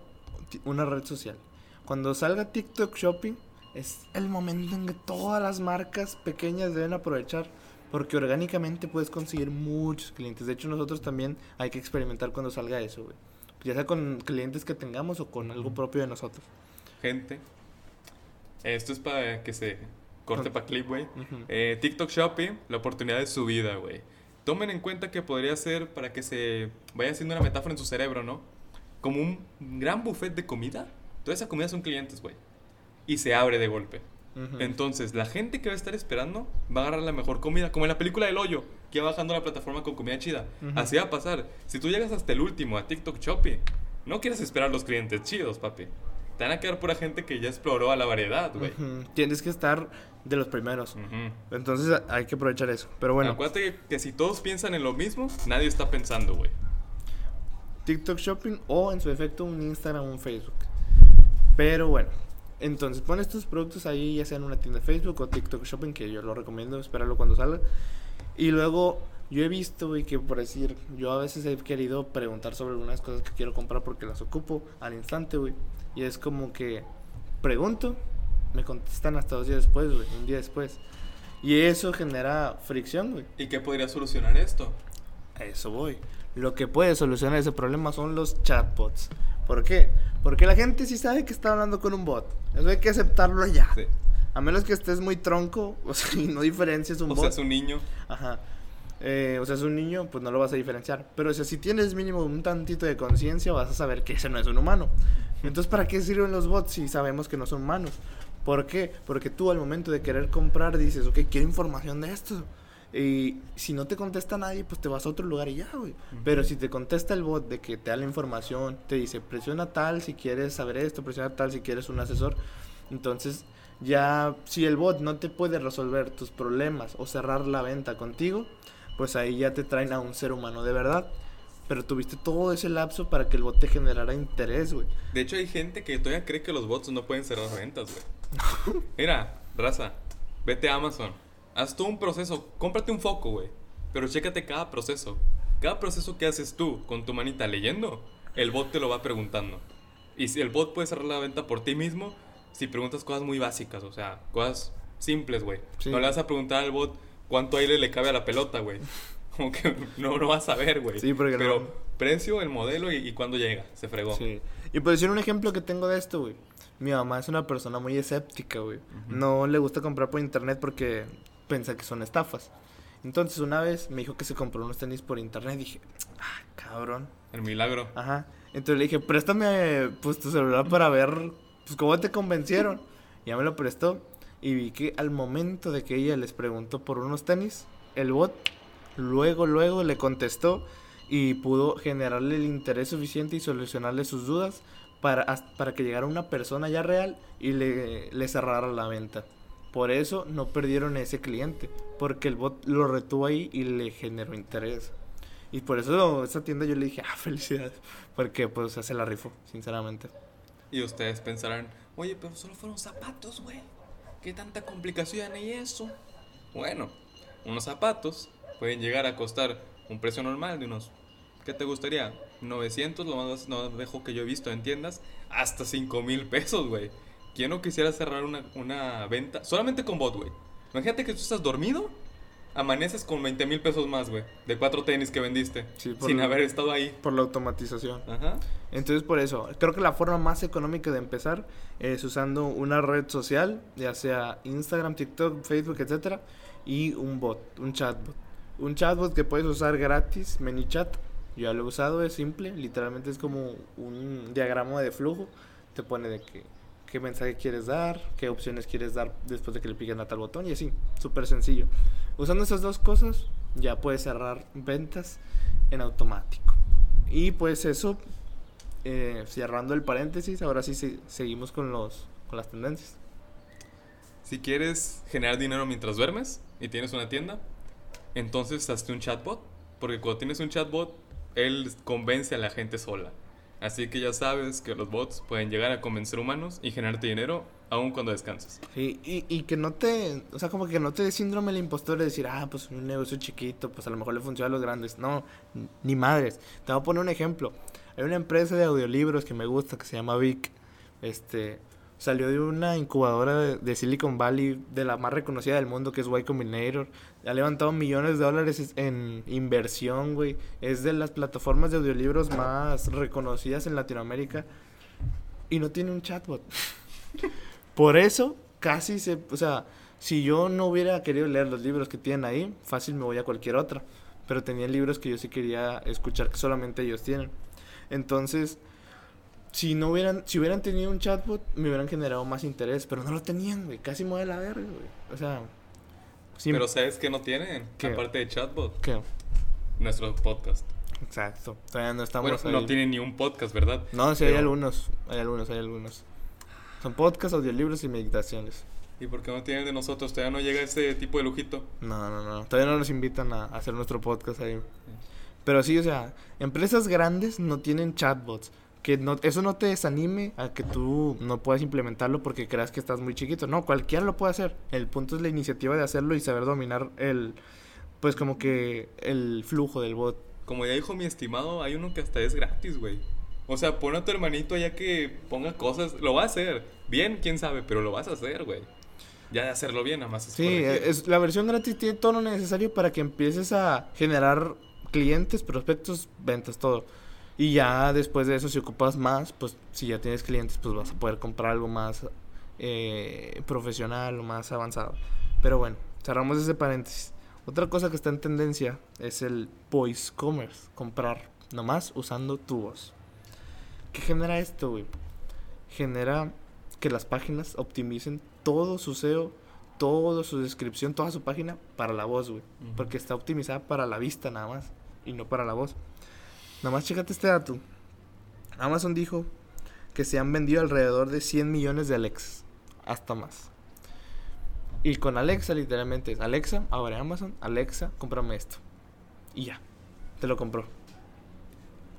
una red social. Cuando salga TikTok Shopping, es el momento en que todas las marcas pequeñas deben aprovechar. Porque orgánicamente puedes conseguir muchos clientes. De hecho, nosotros también hay que experimentar cuando salga eso, güey. Ya sea con clientes que tengamos o con algo propio de nosotros. Gente, esto es para que se corte para clip, güey. Ujú. Eh, TikTok Shopping, la oportunidad de su vida, güey. Tomen en cuenta que podría ser para que se vaya haciendo una metáfora en su cerebro, ¿no? Como un gran buffet de comida. Toda esa comida son clientes, güey. Y se abre de golpe. Entonces, la gente que va a estar esperando va a agarrar la mejor comida. Como en la película del hoyo, que va bajando la plataforma con comida chida. Ujú. Así va a pasar. Si tú llegas hasta el último a TikTok Shopping, no quieres esperar los clientes chidos, papi. Te van a quedar pura gente que ya exploró a la variedad, güey. Tienes que estar de los primeros. Entonces hay que aprovechar eso. Pero bueno, Acuérdate que, que si todos piensan en lo mismo, nadie está pensando, güey. TikTok Shopping o en su efecto un Instagram o un Facebook. Pero bueno, entonces pones tus productos ahí, ya sea en una tienda de Facebook o TikTok Shopping, que yo lo recomiendo, espéralo cuando salga. Y luego Yo he visto, güey, que por decir, yo a veces he querido preguntar sobre algunas cosas que quiero comprar porque las ocupo al instante, güey. Y es como que pregunto, me contestan hasta dos días después, güey, un día después. Y eso genera fricción, güey. ¿Y qué podría solucionar esto? A eso voy. Lo que puede solucionar ese problema son los chatbots. ¿Por qué? Porque la gente sí sabe que está hablando con un bot. Eso hay que aceptarlo ya. Sí. A menos que estés muy tronco, o sea, y no diferencias un O bot. sea, es un niño. Ajá. Eh, o sea, es un niño, pues no lo vas a diferenciar. Pero o sea, si tienes mínimo un tantito de conciencia, vas a saber que ese no es un humano. Entonces, ¿para qué sirven los bots si sabemos que no son humanos? ¿Por qué? Porque tú al momento de querer comprar dices, ok, quiero información de esto. Y si no te contesta nadie, pues te vas a otro lugar y ya, güey. Pero si te contesta el bot de que te da la información, te dice, presiona tal si quieres saber esto, presiona tal si quieres un asesor. Entonces, ya si el bot no te puede resolver tus problemas o cerrar la venta contigo, pues ahí ya te traen a un ser humano de verdad. Pero tuviste todo ese lapso para que el bot te generara interés, güey. De hecho, hay gente que todavía cree que los bots no pueden cerrar ventas, güey. Mira, raza, vete a Amazon. Haz tú un proceso. Cómprate un foco, güey. Pero chécate cada proceso. Cada proceso que haces tú con tu manita leyendo, el bot te lo va preguntando. Y si el bot puede cerrar la venta por ti mismo, si preguntas cosas muy básicas, o sea, cosas simples, güey. Sí. No le vas a preguntar al bot cuánto aire le cabe a la pelota, güey. Como que no lo vas a ver, güey. Sí, porque Pero no- precio, el modelo y, y cuándo llega. Se fregó. Sí. Y por decir un ejemplo que tengo de esto, güey. Mi mamá es una persona muy escéptica, güey. No le gusta comprar por internet porque piensa que son estafas. Entonces una vez me dijo que se compró unos tenis por internet. Dije, ah, cabrón. El milagro. Ajá. Entonces le dije, préstame pues tu celular para ver pues cómo te convencieron. Y ya me lo prestó. Y vi que al momento de que ella les preguntó por unos tenis, el bot luego, luego le contestó y pudo generarle el interés suficiente y solucionarle sus dudas para, para que llegara una persona ya real y le, le cerrara la venta. Por eso no perdieron ese cliente, porque el bot lo retuvo ahí y le generó interés. Y por eso esa tienda yo le dije, ah, felicidades, porque pues se la rifó, sinceramente. Y ustedes pensarán, oye, pero solo fueron zapatos, güey. ¿Qué tanta complicación hay eso? Bueno, unos zapatos pueden llegar a costar un precio normal de unos, ¿qué te gustaría? 900, lo más no dejo que yo he visto en tiendas, hasta 5 mil pesos, güey. ¿Quién no quisiera cerrar una, una venta solamente con bot? Imagínate que tú estás dormido, amaneces con 20 mil pesos más, güey, de cuatro tenis que vendiste, Sí, por sin haber estado ahí. Por la automatización. Ajá. Entonces por eso, creo que la forma más económica de empezar es usando una red social, ya sea Instagram, TikTok, Facebook, etcétera, y un bot, un chatbot. Un chatbot que puedes usar gratis, ManyChat. Yo ya lo he usado, es simple, literalmente es como un diagrama de flujo. Te pone de que, qué mensaje quieres dar, qué opciones quieres dar después de que le piquen a tal botón y así, súper sencillo. Usando esas dos cosas, ya puedes cerrar ventas en automático. Y pues eso eh, cerrando el paréntesis, ahora sí se- seguimos con los con las tendencias. Si quieres generar dinero mientras duermes y tienes una tienda, entonces hazte un chatbot. Porque cuando tienes un chatbot, él convence a la gente sola. Así que ya sabes que los bots pueden llegar a convencer humanos y generarte dinero aun cuando descansas. Sí, y, y que no te, o sea, como que no te dé síndrome del impostor de decir, ah, pues un negocio chiquito, pues a lo mejor le funciona a los grandes. No, ni madres. Te voy a poner un ejemplo. Hay una empresa de audiolibros que me gusta, que se llama Vic. Este, salió de una incubadora de, de Silicon Valley, de la más reconocida del mundo, que es Y Combinator. Ha levantado millones de dólares en inversión, güey. Es de las plataformas de audiolibros más reconocidas en Latinoamérica. Y no tiene un chatbot. Por eso, casi se. O sea, si yo no hubiera querido leer los libros que tienen ahí, fácil me voy a cualquier otra. Pero tenían libros que yo sí quería escuchar que solamente ellos tienen. Entonces, si no hubieran, si hubieran tenido un chatbot, me hubieran generado más interés. Pero no lo tenían, güey. Casi me voy a la verga, güey. O sea. sí, Pero ¿sabes qué no tienen? ¿Qué? Aparte de chatbot, ¿qué? nuestro podcast. Exacto. Todavía no estamos Bueno, ahí. no tienen ni un podcast, ¿verdad? No, sí hay algunos. Hay algunos, hay algunos. Son podcasts, audiolibros y meditaciones. ¿Y por qué no tienen de nosotros? Todavía no llega ese tipo de lujito. No, no, no. Todavía no nos invitan a hacer nuestro podcast ahí. Pero sí, o sea, empresas grandes no tienen chatbots. Que no, eso no te desanime a que tú no puedas implementarlo porque creas que estás muy chiquito. No, cualquiera lo puede hacer. El punto es la iniciativa de hacerlo y saber dominar el pues como que el flujo del bot. Como ya dijo mi estimado, hay uno que hasta es gratis, güey. O sea, pon a tu hermanito ya que ponga cosas. Lo va a hacer. Bien, quién sabe, pero lo vas a hacer, güey. Ya de hacerlo bien, nada más es Sí, corregir. es, la versión gratis tiene todo lo necesario para que empieces a generar clientes, prospectos, ventas, todo. Y ya después de eso, si ocupas más, pues si ya tienes clientes, pues vas a poder comprar algo más eh, profesional o más avanzado. Pero bueno, cerramos ese paréntesis. Otra cosa que está en tendencia es el voice commerce, comprar nomás usando tu voz. ¿Qué genera esto, güey? Genera que las páginas optimicen todo su SEO, toda su descripción, toda su página para la voz, güey. Porque está optimizada para la vista nada más y no para la voz. Nada más chécate este dato. Amazon dijo que se han vendido alrededor de 100 millones de Alexas, hasta más. Y con Alexa literalmente es Alexa, abre Amazon, Alexa, cómprame esto. Y ya, te lo compró.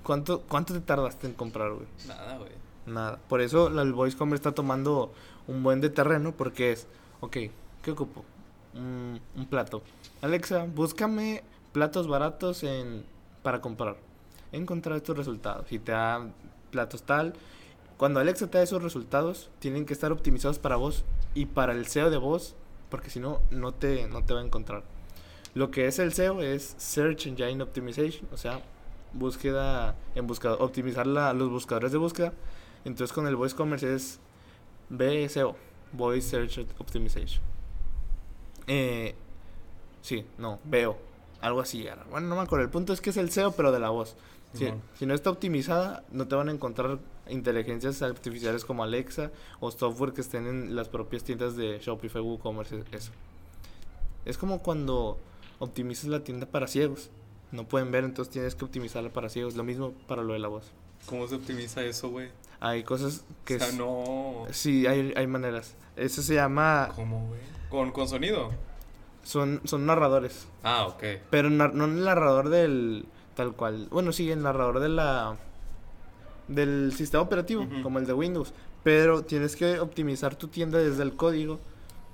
¿Cuánto, cuánto te tardaste en comprar, güey? Nada, güey. Nada. Por eso el voice commerce está tomando un buen de terreno porque es, ok, ¿qué ocupo? Un, un plato. Alexa, búscame platos baratos en para comprar. He encontrado estos resultados y te da platos tal. Cuando Alexa te da esos resultados, tienen que estar optimizados para vos y para el SEO de voz, porque si no, no te, no te va a encontrar. Lo que es el SEO es Search Engine Optimization, o sea, búsqueda en buscador, optimizar la- los buscadores de búsqueda. Entonces con el Voice Commerce es VSEO, Voice Search Optimization. Eh, sí, no, veo, algo así. Bueno, no me acuerdo. El punto es que es el SEO, pero de la voz. Si, si no está optimizada, no te van a encontrar inteligencias artificiales como Alexa o software que estén en las propias tiendas de Shopify, WooCommerce, eso. Es como cuando optimizas la tienda para ciegos. No pueden ver, entonces tienes que optimizarla para ciegos. Lo mismo para lo de la voz. ¿Cómo se optimiza eso, güey? Hay cosas que... O sea, es- no. Sí, hay, hay maneras. Eso se llama... ¿Cómo, güey? ¿Con, con sonido? Son, son narradores. Ah, ok. Pero nar- no el narrador del... Tal cual. Bueno, sí, el narrador de la... Del sistema operativo, como el de Windows. Pero tienes que optimizar tu tienda desde el código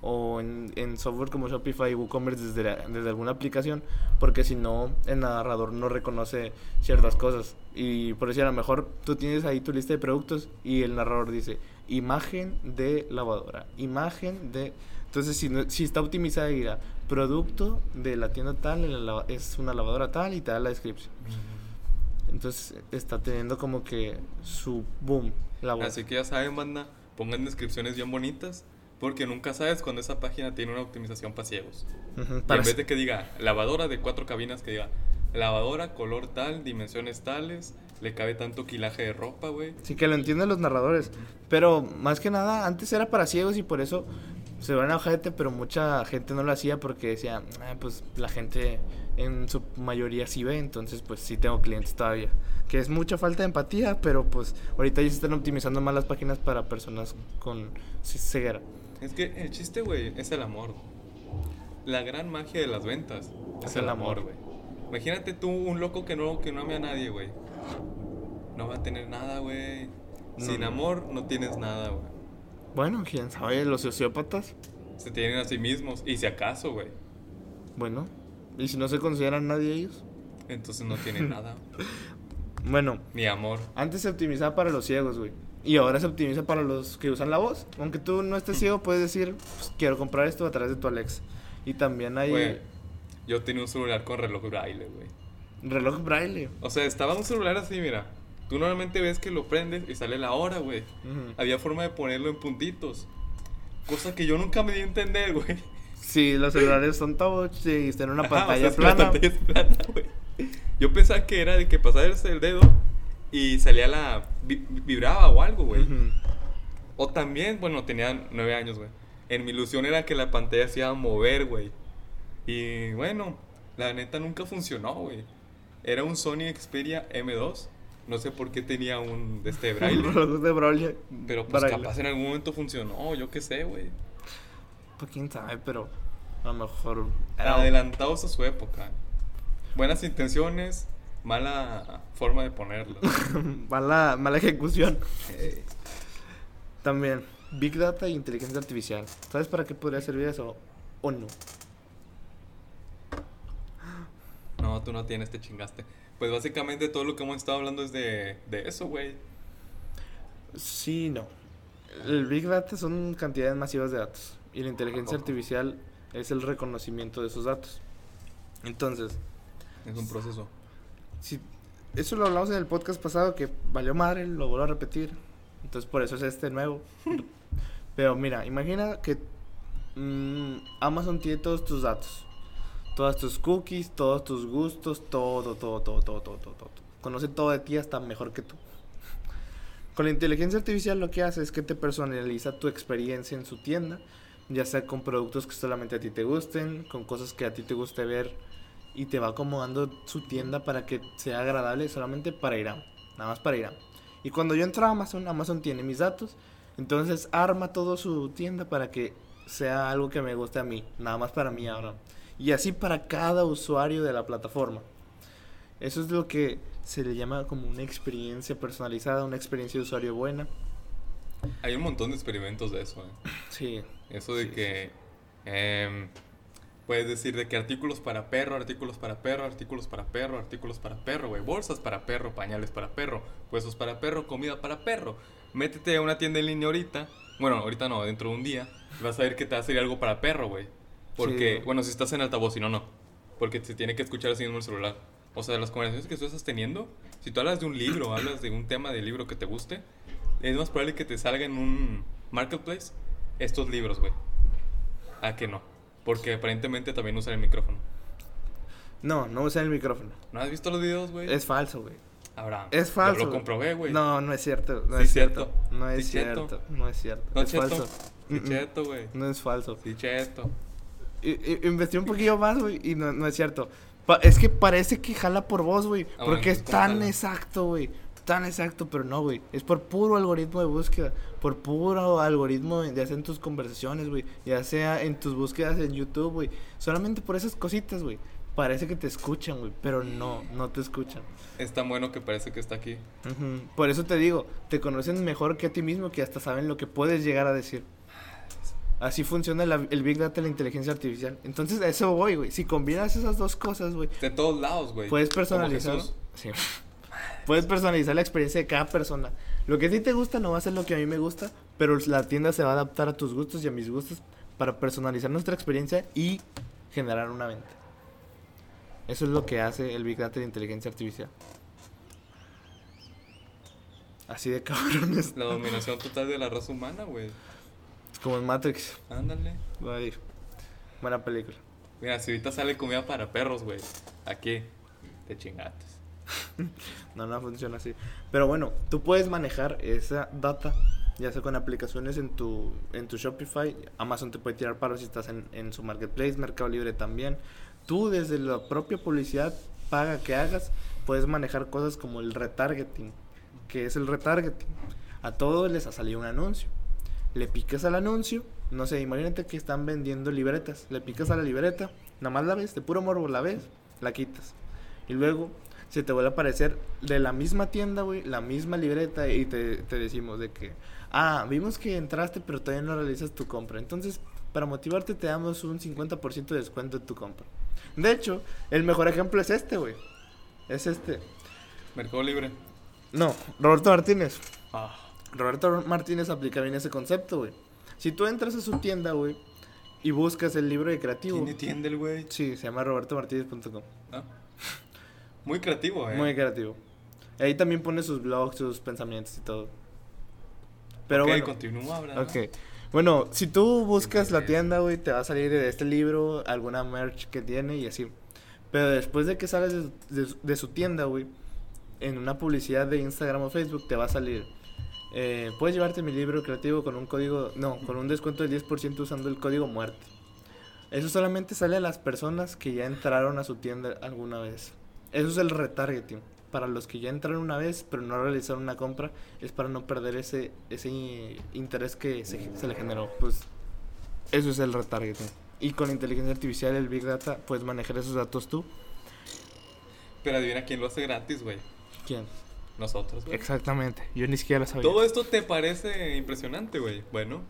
o en, en software como Shopify y WooCommerce desde, la- desde alguna aplicación, porque si no, el narrador no reconoce ciertas cosas. Y por eso a lo mejor tú tienes ahí tu lista de productos y el narrador dice imagen de lavadora, imagen de... Entonces, si, no- si está optimizada, dirá producto de la tienda tal, la es una lavadora tal y te da la descripción. Entonces, está teniendo como que su boom la. Así que ya saben, banda, pongan descripciones bien bonitas. Porque nunca sabes cuando esa página tiene una optimización para ciegos. Y para en vez de que diga lavadora de cuatro cabinas, que diga lavadora, color tal, dimensiones tales, le cabe tanto quilaje de ropa, güey. Sí, que lo entienden los narradores. Pero más que nada, antes era para ciegos y por eso se van a ojete, pero mucha gente no lo hacía porque decía, "Ah, pues la gente en su mayoría sí ve, entonces pues sí tengo clientes todavía. Que es mucha falta de empatía, pero pues ahorita ya se están optimizando más las páginas para personas con ce- ceguera. Es que el chiste, güey, es el amor. La gran magia de las ventas es, Es el el amor, amor. güey. Imagínate tú un loco que no, que no ame a nadie, güey. No va a tener nada, güey. No, Sin no. amor no tienes nada, güey. Bueno, quién sabe, los sociópatas, Se tienen a sí mismos. Y si acaso, güey. bueno, y si no se consideran nadie ellos. Entonces no tienen nada. Bueno, Ni amor. Antes se optimizaba para los ciegos, güey. Y ahora se optimiza para los que usan la voz. Aunque tú no estés ciego, puedes decir, pues, quiero comprar esto a través de tu Alexa. Y también hay Güey, yo tenía un celular con reloj braille, güey. reloj braille. O sea, estaba un celular así, mira. Tú normalmente ves que lo prendes y sale la hora, güey. Había forma de ponerlo en puntitos. Cosa que yo nunca me di a entender, güey. Sí, los celulares son touch y están en una Ajá, o sea, pantalla plana. pantalla es plana, güey. Yo pensaba que era de que pasabas el dedo y salía la... vi- vibraba o algo, güey. O también, bueno, tenía nueve años, güey. En mi ilusión era que la pantalla se iba a mover, güey. Y bueno, la neta nunca funcionó, güey. Era un Sony Xperia M2. No sé por qué tenía un de este braille. de braille. pero pues braille. capaz en algún momento funcionó, yo qué sé, güey. Pues quién sabe, pero a lo mejor era Adelantados a su época. Buenas intenciones, mala forma de ponerlo. mala, mala ejecución. También, Big Data e inteligencia artificial. ¿Sabes para qué podría servir eso? ¿O no? no, tú no tienes, te chingaste. Pues básicamente todo lo que hemos estado hablando es de, de eso, güey. Sí, no. El Big Data son cantidades masivas de datos. Y la inteligencia artificial es el reconocimiento de esos datos. Entonces, Es un proceso. si eso lo hablamos en el podcast pasado que valió madre, lo vuelvo a repetir. Entonces por eso es este nuevo. Pero mira, imagina que mm, Amazon tiene todos tus datos. Todas tus cookies, todos tus gustos, todo, todo, todo, todo, todo, todo, todo. Conoce todo de ti hasta mejor que tú. Con la inteligencia artificial lo que hace es que te personaliza tu experiencia en su tienda, ya sea con productos que solamente a ti te gusten, con cosas que a ti te guste ver y te va acomodando su tienda para que sea agradable solamente para Irán, nada más para Irán. Y cuando yo entro a Amazon, Amazon tiene mis datos, entonces arma todo su tienda para que sea algo que me guste a mí, nada más para mí ahora. Y así para cada usuario de la plataforma. Eso es lo que se le llama como una experiencia personalizada, una experiencia de usuario buena. Hay un montón de experimentos de eso, ¿eh? Sí. Eso de Sí, que em, puedes decir de que artículos para perro, artículos para perro, artículos para perro, artículos para perro, güey, bolsas para perro, pañales para perro, puestos para perro, comida para perro. Métete a una tienda en línea ahorita, bueno, ahorita no, dentro de un día, vas a ver que te va a salir algo para perro, güey. Porque, Sí. bueno, si estás en altavoz, si no, no. Porque se tiene que escuchar así mismo el celular. O sea, las conversaciones que tú estás teniendo, si tú hablas de un libro, hablas de un tema de libro que te guste, es más probable que te salga en un marketplace estos libros, güey. Ah, que no. Porque aparentemente también usan el micrófono. No, no usa el micrófono. ¿No has visto los videos, güey? Es falso, güey. Ahora. Es falso. Yo lo comprobé, güey. No, no es cierto. No Sí, es cierto. cierto. No es Sí, cierto. cierto. No es cierto. No, es cheto. falso. Sí, cheto, güey. No es falso. Sí, cheto. Investigué un poquillo más, güey, y no, no es cierto. Pa- es que parece que jala por voz, güey. Ah, bueno, porque es pues, ¿cómo tan exacto, güey. Tan exacto, pero no, güey. Es por puro algoritmo de búsqueda. Por puro algoritmo, sea en tus conversaciones, güey. Ya sea en tus búsquedas en YouTube, güey. Solamente por esas cositas, güey. Parece que te escuchan, güey. Pero no, no te escuchan. Es tan bueno que parece que está aquí. Ujú. Por eso te digo, te conocen mejor que a ti mismo que hasta saben lo que puedes llegar a decir. Así funciona la- el Big Data y la inteligencia artificial. Entonces a eso voy, güey. Si combinas esas dos cosas, güey, De todos lados, güey. puedes personalizar. Sí. Puedes personalizar la experiencia de cada persona. Lo que a ti te gusta no va a ser lo que a mí me gusta, pero la tienda se va a adaptar a tus gustos y a mis gustos para personalizar nuestra experiencia y generar una venta. Eso es lo que hace el Big Data y la inteligencia artificial. Así de cabrones. La dominación total de la raza humana, güey. Como en Matrix. Ándale. Ay, buena película. Mira, si ahorita sale comida para perros, güey. Aquí. Te chingates. No, no funciona así. Pero bueno, tú puedes manejar esa data, ya sea con aplicaciones en tu, en tu Shopify. Amazon te puede tirar paro si estás en, en su marketplace, Mercado Libre también. Tú desde la propia publicidad paga que hagas, puedes manejar cosas como el retargeting. que es el retargeting? A todos les ha salido un anuncio. Le picas al anuncio, no sé, imagínate que están vendiendo libretas. Le picas a la libreta, nada más la ves, de puro morbo la ves, la quitas. Y luego se te vuelve a aparecer de la misma tienda, güey, la misma libreta y te, te decimos de que, ah, vimos que entraste pero todavía no realizas tu compra. Entonces, para motivarte te damos un 50% de descuento en tu compra. De hecho, el mejor ejemplo es este, güey. Es este. Mercado Libre. No, Roberto Martínez. Ah. Roberto Martínez aplica bien ese concepto, güey. Si tú entras a su tienda, güey, y buscas el libro de creativo. ¿Quién entiende el güey? Sí, se llama robertomartinez.com. Ah. Muy creativo, eh. Muy creativo. Ahí también pone sus blogs, sus pensamientos y todo. Pero Ok, bueno. continúa, ¿verdad? Ok. Bueno, si tú buscas la tienda, güey, te va a salir de este libro alguna merch que tiene y así. Pero después de que sales de, de- de su tienda, güey, en una publicidad de Instagram o Facebook te va a salir. Eh, puedes llevarte mi libro creativo con un código, no, con un descuento del 10% usando el código muerte. Eso solamente sale a las personas que ya entraron a su tienda alguna vez. Eso es el retargeting. Para los que ya entraron una vez pero no realizaron una compra, es para no perder ese, ese interés que se, se le generó. Pues eso es el retargeting. Y con la inteligencia artificial, el Big Data, puedes manejar esos datos tú. Pero adivina quién lo hace gratis, güey. ¿Quién? Nosotros, güey. Exactamente. Yo ni siquiera lo sabía. Todo esto te parece impresionante, güey. Bueno,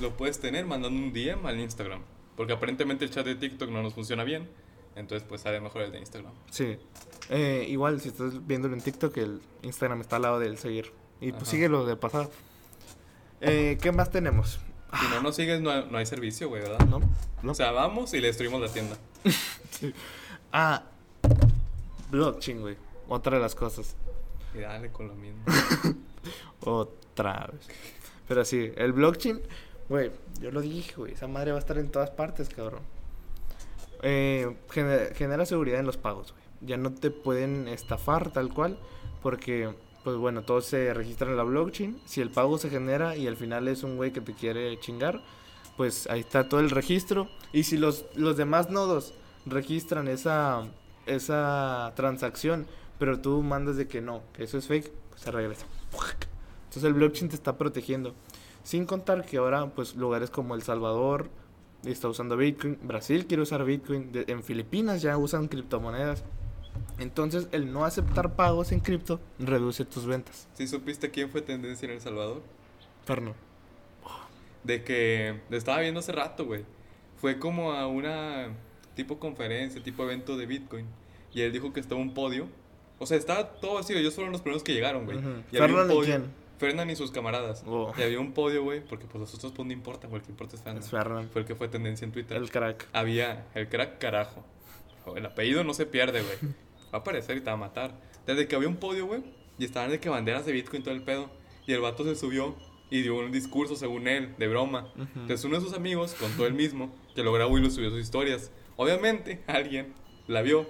lo puedes tener mandando un DM al Instagram. Porque aparentemente el chat de TikTok no nos funciona bien. Entonces, pues sale mejor el de Instagram. Sí. Eh, igual, si estás viéndolo en TikTok, el Instagram está al lado del seguir. Y pues Ajá. síguelo de pasada. Eh, ¿Qué más tenemos? Si no nos sigues, no hay, no hay servicio, güey, ¿verdad? ¿No? ¿No? O sea, vamos y le destruimos la tienda. Ah, blockchain, güey. Otra de las cosas. Y dale con lo mismo. Otra vez. Pero sí, el blockchain, güey, yo lo dije, güey. Esa madre va a estar en todas partes, cabrón. Eh, gener- genera seguridad en los pagos, güey. Ya no te pueden estafar tal cual, porque, pues bueno, todo se registra en la blockchain. Si el pago se genera y al final es un güey que te quiere chingar, pues ahí está todo el registro. Y si los, los demás nodos registran esa, esa transacción, pero tú mandas de que no, que eso es fake, pues se regresa. Entonces el blockchain te está protegiendo. Sin contar que ahora, pues, lugares como El Salvador está usando Bitcoin, Brasil quiere usar Bitcoin, de- en Filipinas ya usan criptomonedas. Entonces, el no aceptar pagos en cripto reduce tus ventas. ¿Sí supiste quién fue tendencia en El Salvador? Ferno. De que le estaba viendo hace rato, güey. Fue como a una tipo conferencia, tipo evento de Bitcoin. Y él dijo que estaba un podio. O sea, estaba todo vacío. Ellos fueron los primeros que llegaron, güey. Y un ¿Fernan y podio- quién? Fernan y sus camaradas. Oh. Y había un podio, güey, porque pues los otros pues no importan, güey. El que importa es Fernan. Es Fernan. Fue el que fue tendencia en Twitter. El crack. Había el crack carajo. El apellido no se pierde, güey. Va a aparecer y te va a matar. Desde que había un podio, güey, y estaban de que banderas de Bitcoin todo el pedo. Y el vato se subió y dio un discurso, según él, de broma. Ujú. Entonces uno de sus amigos contó él mismo que lo grabó y lo subió sus historias. Obviamente alguien la vio,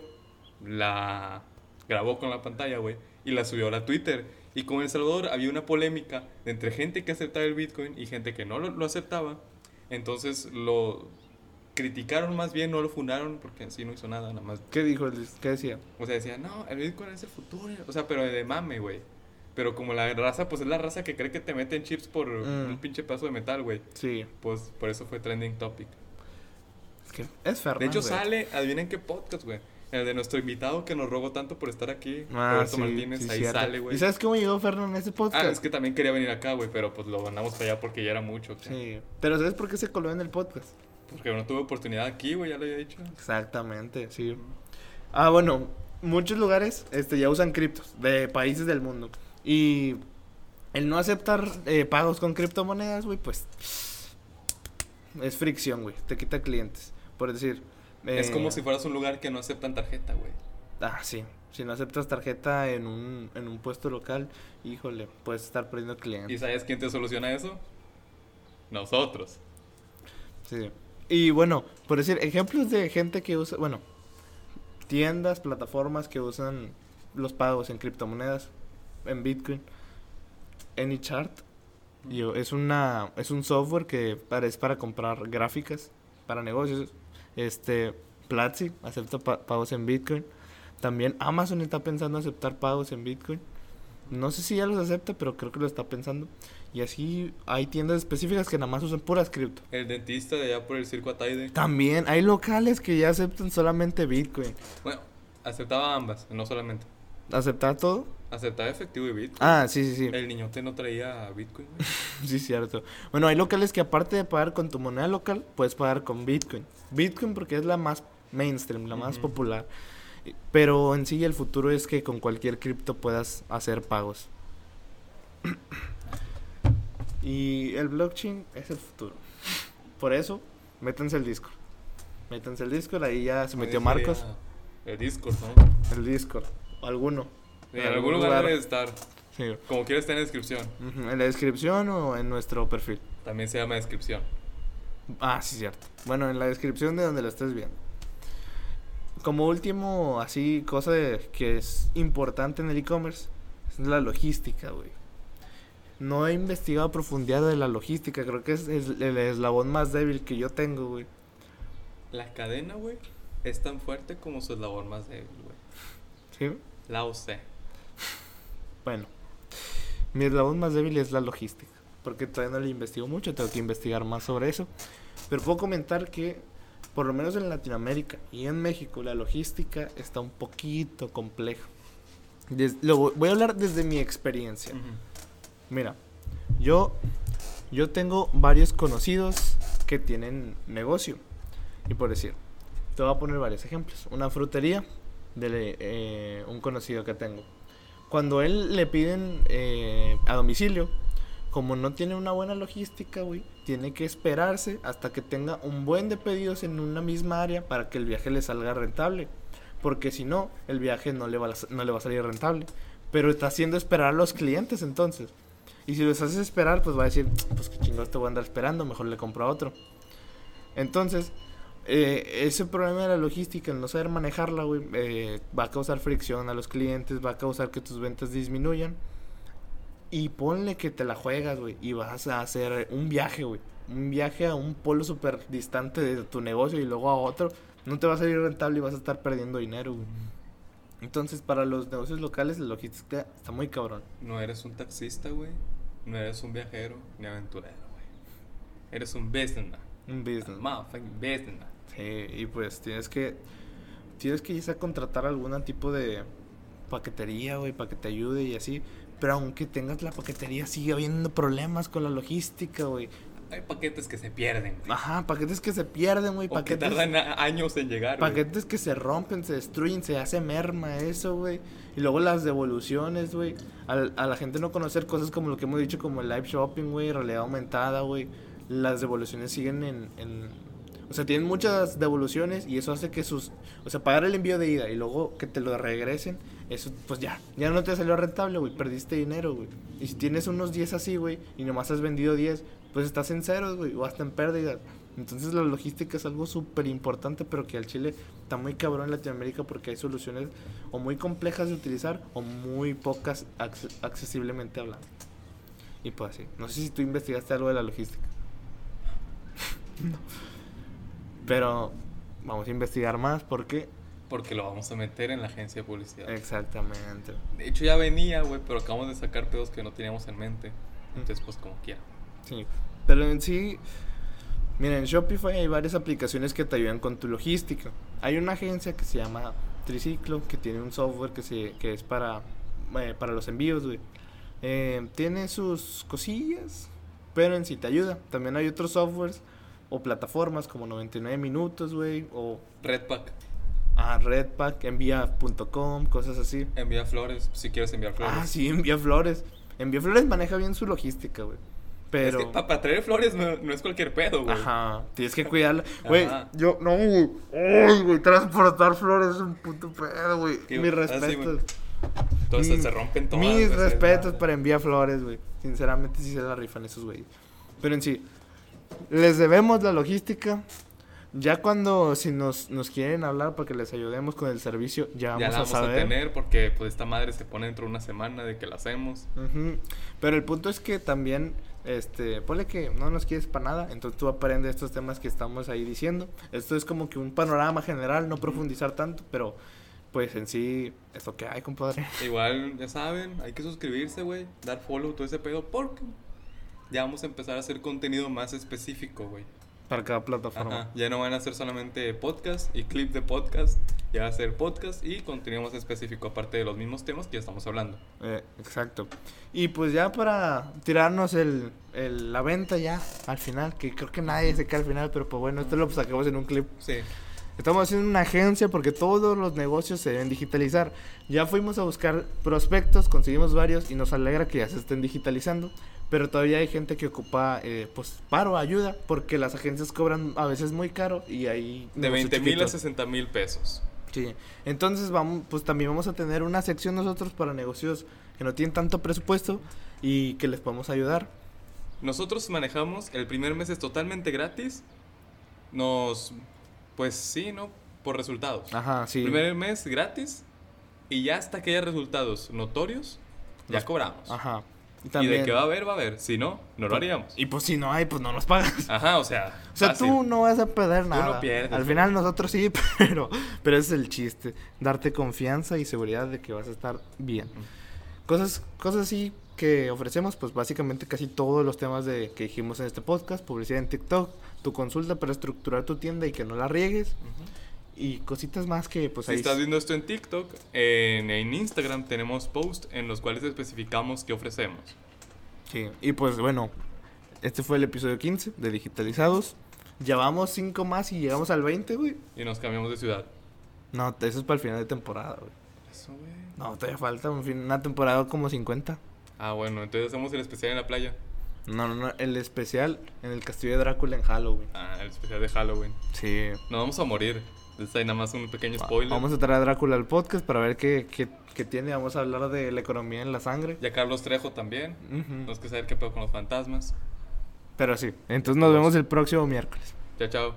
la grabó con la pantalla, güey, y la subió a la Twitter. Y con El Salvador había una polémica entre gente que aceptaba el Bitcoin y gente que no lo, lo aceptaba. Entonces lo criticaron más bien, no lo fundaron porque así no hizo nada, nada más. ¿Qué dijo? ¿Qué decía? O sea, decía, no, el Bitcoin es el futuro. O sea, pero de mame, güey. Pero como la raza, pues es la raza que cree que te meten chips por Mm. un pinche pedazo de metal, güey. Sí. Pues por eso fue trending topic. Es que es Fernan. De hecho, güey. sale, adivinen qué podcast, güey. El de nuestro invitado que nos rogó tanto por estar aquí, Ah, Roberto sí, Martínez, sí, ahí cierto. sale, güey. ¿Y sabes cómo llegó Fernan a ese podcast? Ah, es que también quería venir acá, güey, pero pues lo mandamos para allá porque ya era mucho. ¿qué? Sí. Pero ¿sabes por qué se coló en el podcast? Porque no tuve oportunidad aquí, güey, ya lo había dicho. Exactamente, sí. Ah, bueno, muchos lugares este, ya usan criptos de países del mundo. Y el no aceptar eh, pagos con criptomonedas, güey, pues es fricción, güey. Te quita clientes. Por decir. Es eh, como si fueras un lugar que no aceptan tarjeta, güey. Ah, sí. Si no aceptas tarjeta en un, en un puesto local, híjole, puedes estar perdiendo ¿Y clientes. sabes quién te soluciona eso? Nosotros. Sí. Y bueno, por decir, ejemplos de gente que usa, bueno, tiendas, plataformas que usan los pagos en criptomonedas, en Bitcoin. AnyChart yo, es una es un software que para, es para comprar gráficas para negocios. Este Platzi acepta pa- pagos en Bitcoin. También Amazon está pensando aceptar pagos en Bitcoin. No sé si ya los acepta, pero creo que lo está pensando. Y así hay tiendas específicas que nada más usan puras cripto. El dentista de allá por el circo Ataide. También hay locales que ya aceptan solamente Bitcoin. Bueno, aceptaba ambas, no solamente. ¿Aceptar todo? Aceptaba efectivo y Bitcoin. Ah, sí, sí, sí. El niñote no traía Bitcoin. Sí, cierto. Bueno, hay locales que aparte de pagar con tu moneda local, puedes pagar con Bitcoin. Bitcoin porque es la más mainstream, la más popular. Pero en sí el futuro es que con cualquier cripto puedas hacer pagos. y el blockchain es el futuro. Por eso, métanse el Discord. Métanse el Discord, ahí ya se metió Marcos. El Discord, ¿no? El Discord. Alguno. En algún lugar debe estar. Sí. Como quieras está en la descripción. En la descripción o en nuestro perfil. También se llama descripción. Ah, sí, cierto. Bueno, en la descripción de donde lo estés viendo. Como último, así, cosa de- que es importante en el e-commerce, es la logística, güey. No he investigado a profundidad de la logística, creo que es, es el eslabón más débil que yo tengo, güey. La cadena, güey, es tan fuerte como su eslabón más débil, güey. ¿Sí? La OC. Bueno, mi eslabón más débil es la logística, porque todavía no le investigo mucho, tengo que investigar más sobre eso. Pero puedo comentar que, por lo menos en Latinoamérica y en México, la logística está un poquito compleja. Des- lo voy- voy a hablar desde mi experiencia. Mira, yo, yo tengo varios conocidos que tienen negocio. Y por decir, Te voy a poner varios ejemplos. Una frutería de eh, un conocido que tengo. Cuando él le piden eh, a domicilio, como no tiene una buena logística, güey, tiene que esperarse hasta que tenga un buen de pedidos en una misma área para que el viaje le salga rentable. Porque si no, el viaje no le va a, no le va a salir rentable. Pero está haciendo esperar a los clientes entonces. Y si los haces esperar, pues va a decir, pues qué chingados te voy a andar esperando, mejor le compro a otro. Entonces, eh, ese problema de la logística, el no saber manejarla, güey, eh, va a causar fricción a los clientes, va a causar que tus ventas disminuyan. Y ponle que te la juegas, güey, y vas a hacer un viaje, güey. Un viaje a un polo súper distante de tu negocio y luego a otro. No te va a salir rentable y vas a estar perdiendo dinero, güey. Entonces, para los negocios locales, la logística está muy cabrón. No eres un taxista, güey. No eres un viajero ni aventurero, güey. Eres un businessman. Un business. Motherfucking businessman. Sí, y pues tienes que. Tienes que irse a contratar algún tipo de paquetería, güey, para que te ayude y así. Pero aunque tengas la paquetería, sigue habiendo problemas con la logística, güey. Hay paquetes que se pierden. Güey. Ajá, paquetes que se pierden, güey. Paquetes que tardan años en llegar. Paquetes que se rompen, se destruyen, se hace merma eso, güey. Y luego las devoluciones, güey. A, a, la gente no conocer cosas como lo que hemos dicho, como el live shopping, güey, realidad aumentada, güey. Las devoluciones siguen en, en o sea, tienen muchas devoluciones y eso hace que sus... O sea, pagar el envío de ida y luego que te lo regresen, eso pues ya, ya no te salió rentable, güey, perdiste dinero, güey. Y si tienes unos 10 así, güey, y nomás has vendido 10, pues estás en ceros, güey, o hasta en pérdida. Entonces la logística es algo súper importante, pero que al Chile está muy cabrón en Latinoamérica porque hay soluciones o muy complejas de utilizar o muy pocas accesiblemente hablando. Y pues así. No sé si tú investigaste algo de la logística. no. Pero vamos a investigar más porque... Porque lo vamos a meter en la agencia de publicidad. Exactamente. De hecho ya venía, güey, pero acabamos de sacar pedos que no teníamos en mente. Entonces, pues como quiera. Sí. Pero en sí, mira, en Shopify hay varias aplicaciones que te ayudan con tu logística. Hay una agencia que se llama Triciclo, que tiene un software que, se, que es para, eh, para los envíos, güey. Eh, tiene sus cosillas, pero en sí te ayuda. También hay otros softwares o plataformas como 99 minutos, güey, o... Redpack. Ah, Redpack, envía.com, cosas así. Envía flores, si quieres enviar flores. Ah, sí, envía flores. Envía flores maneja bien su logística, güey. Pero... Es que para traer flores no, es cualquier pedo, güey. Ajá, tienes que cuidarla. Güey, yo, no, güey. Ay, güey, transportar flores es un puto pedo, güey. Mis respetos. Entonces se rompen todas. Mis respetos para enviar flores, güey. Sinceramente sí se la rifan esos güeyes. Pero en sí, les debemos la logística. Ya cuando, si nos, nos quieren hablar para que les ayudemos con el servicio, ya vamos, ya la vamos a, tener porque pues esta madre se pone dentro de una semana de que la hacemos. Pero el punto es que también, este, ponle que no nos quieres para nada, entonces tú aprendes estos temas que estamos ahí diciendo. Esto es como que un panorama general, no profundizar tanto, pero pues en sí, esto que hay, compadre. Igual, ya saben, hay que suscribirse, güey, dar follow, todo ese pedo, porque ya vamos a empezar a hacer contenido más específico, güey. Para cada plataforma. Ya no van a ser solamente podcast y clip de podcast. Ya va a ser podcast y contenido más específico, aparte de los mismos temas que ya estamos hablando. Eh, exacto. Y pues ya para tirarnos el, la venta ya al final, que creo que nadie se queda al final, pero pues bueno, esto lo sacamos en un clip. Sí. Estamos haciendo una agencia porque todos los negocios se deben digitalizar. Ya fuimos a buscar prospectos, conseguimos varios y nos alegra que ya se estén digitalizando. Pero todavía hay gente que ocupa, eh, pues, paro, ayuda, porque las agencias cobran a veces muy caro y hay... De 20 mil a 60 mil pesos. Sí, entonces vamos, pues también vamos a tener una sección nosotros para negocios que no tienen tanto presupuesto y que les podemos ayudar. Nosotros manejamos, el primer mes es totalmente gratis, nos, pues sí, ¿no? Por resultados. Ajá, sí. Primer mes gratis y ya hasta que haya resultados notorios, ya cobramos. Ajá. Y, de que va a haber, va a haber. Si no, no lo haríamos. Y pues si no hay, pues no nos pagas. Ajá, o sea. O sea, tú no vas a perder nada. Tú no pierdes. Al final nosotros sí, pero, pero ese es el chiste. Darte confianza y seguridad de que vas a estar bien. Cosas, cosas así que ofrecemos, pues básicamente casi todos los temas de que dijimos en este podcast. Publicidad en TikTok, tu consulta para estructurar tu tienda y que no la riegues y cositas más que pues si estás viendo esto en TikTok, en, en, Instagram tenemos posts en los cuales especificamos qué ofrecemos. Sí, y pues bueno, este fue el episodio 15 de Digitalizados. Llevamos cinco más y llegamos al 20, güey. Y nos cambiamos de ciudad. No, eso es para el final de temporada, güey. Eso, güey. No, todavía falta un fin- una temporada como 50. Ah, bueno, entonces hacemos el especial en la playa. No, no, no, el especial en el castillo de Drácula en Halloween. Ah, el especial de Halloween. Sí. Nos vamos a morir. Entonces ahí nada más un pequeño spoiler. Vamos a traer a Drácula al podcast para ver qué, qué, qué tiene. Vamos a hablar de la economía en la sangre. Y a Carlos Trejo también. Ujú. Tenemos que saber qué pedo con los fantasmas. Pero sí, entonces nos vemos el próximo miércoles. Chao, chao.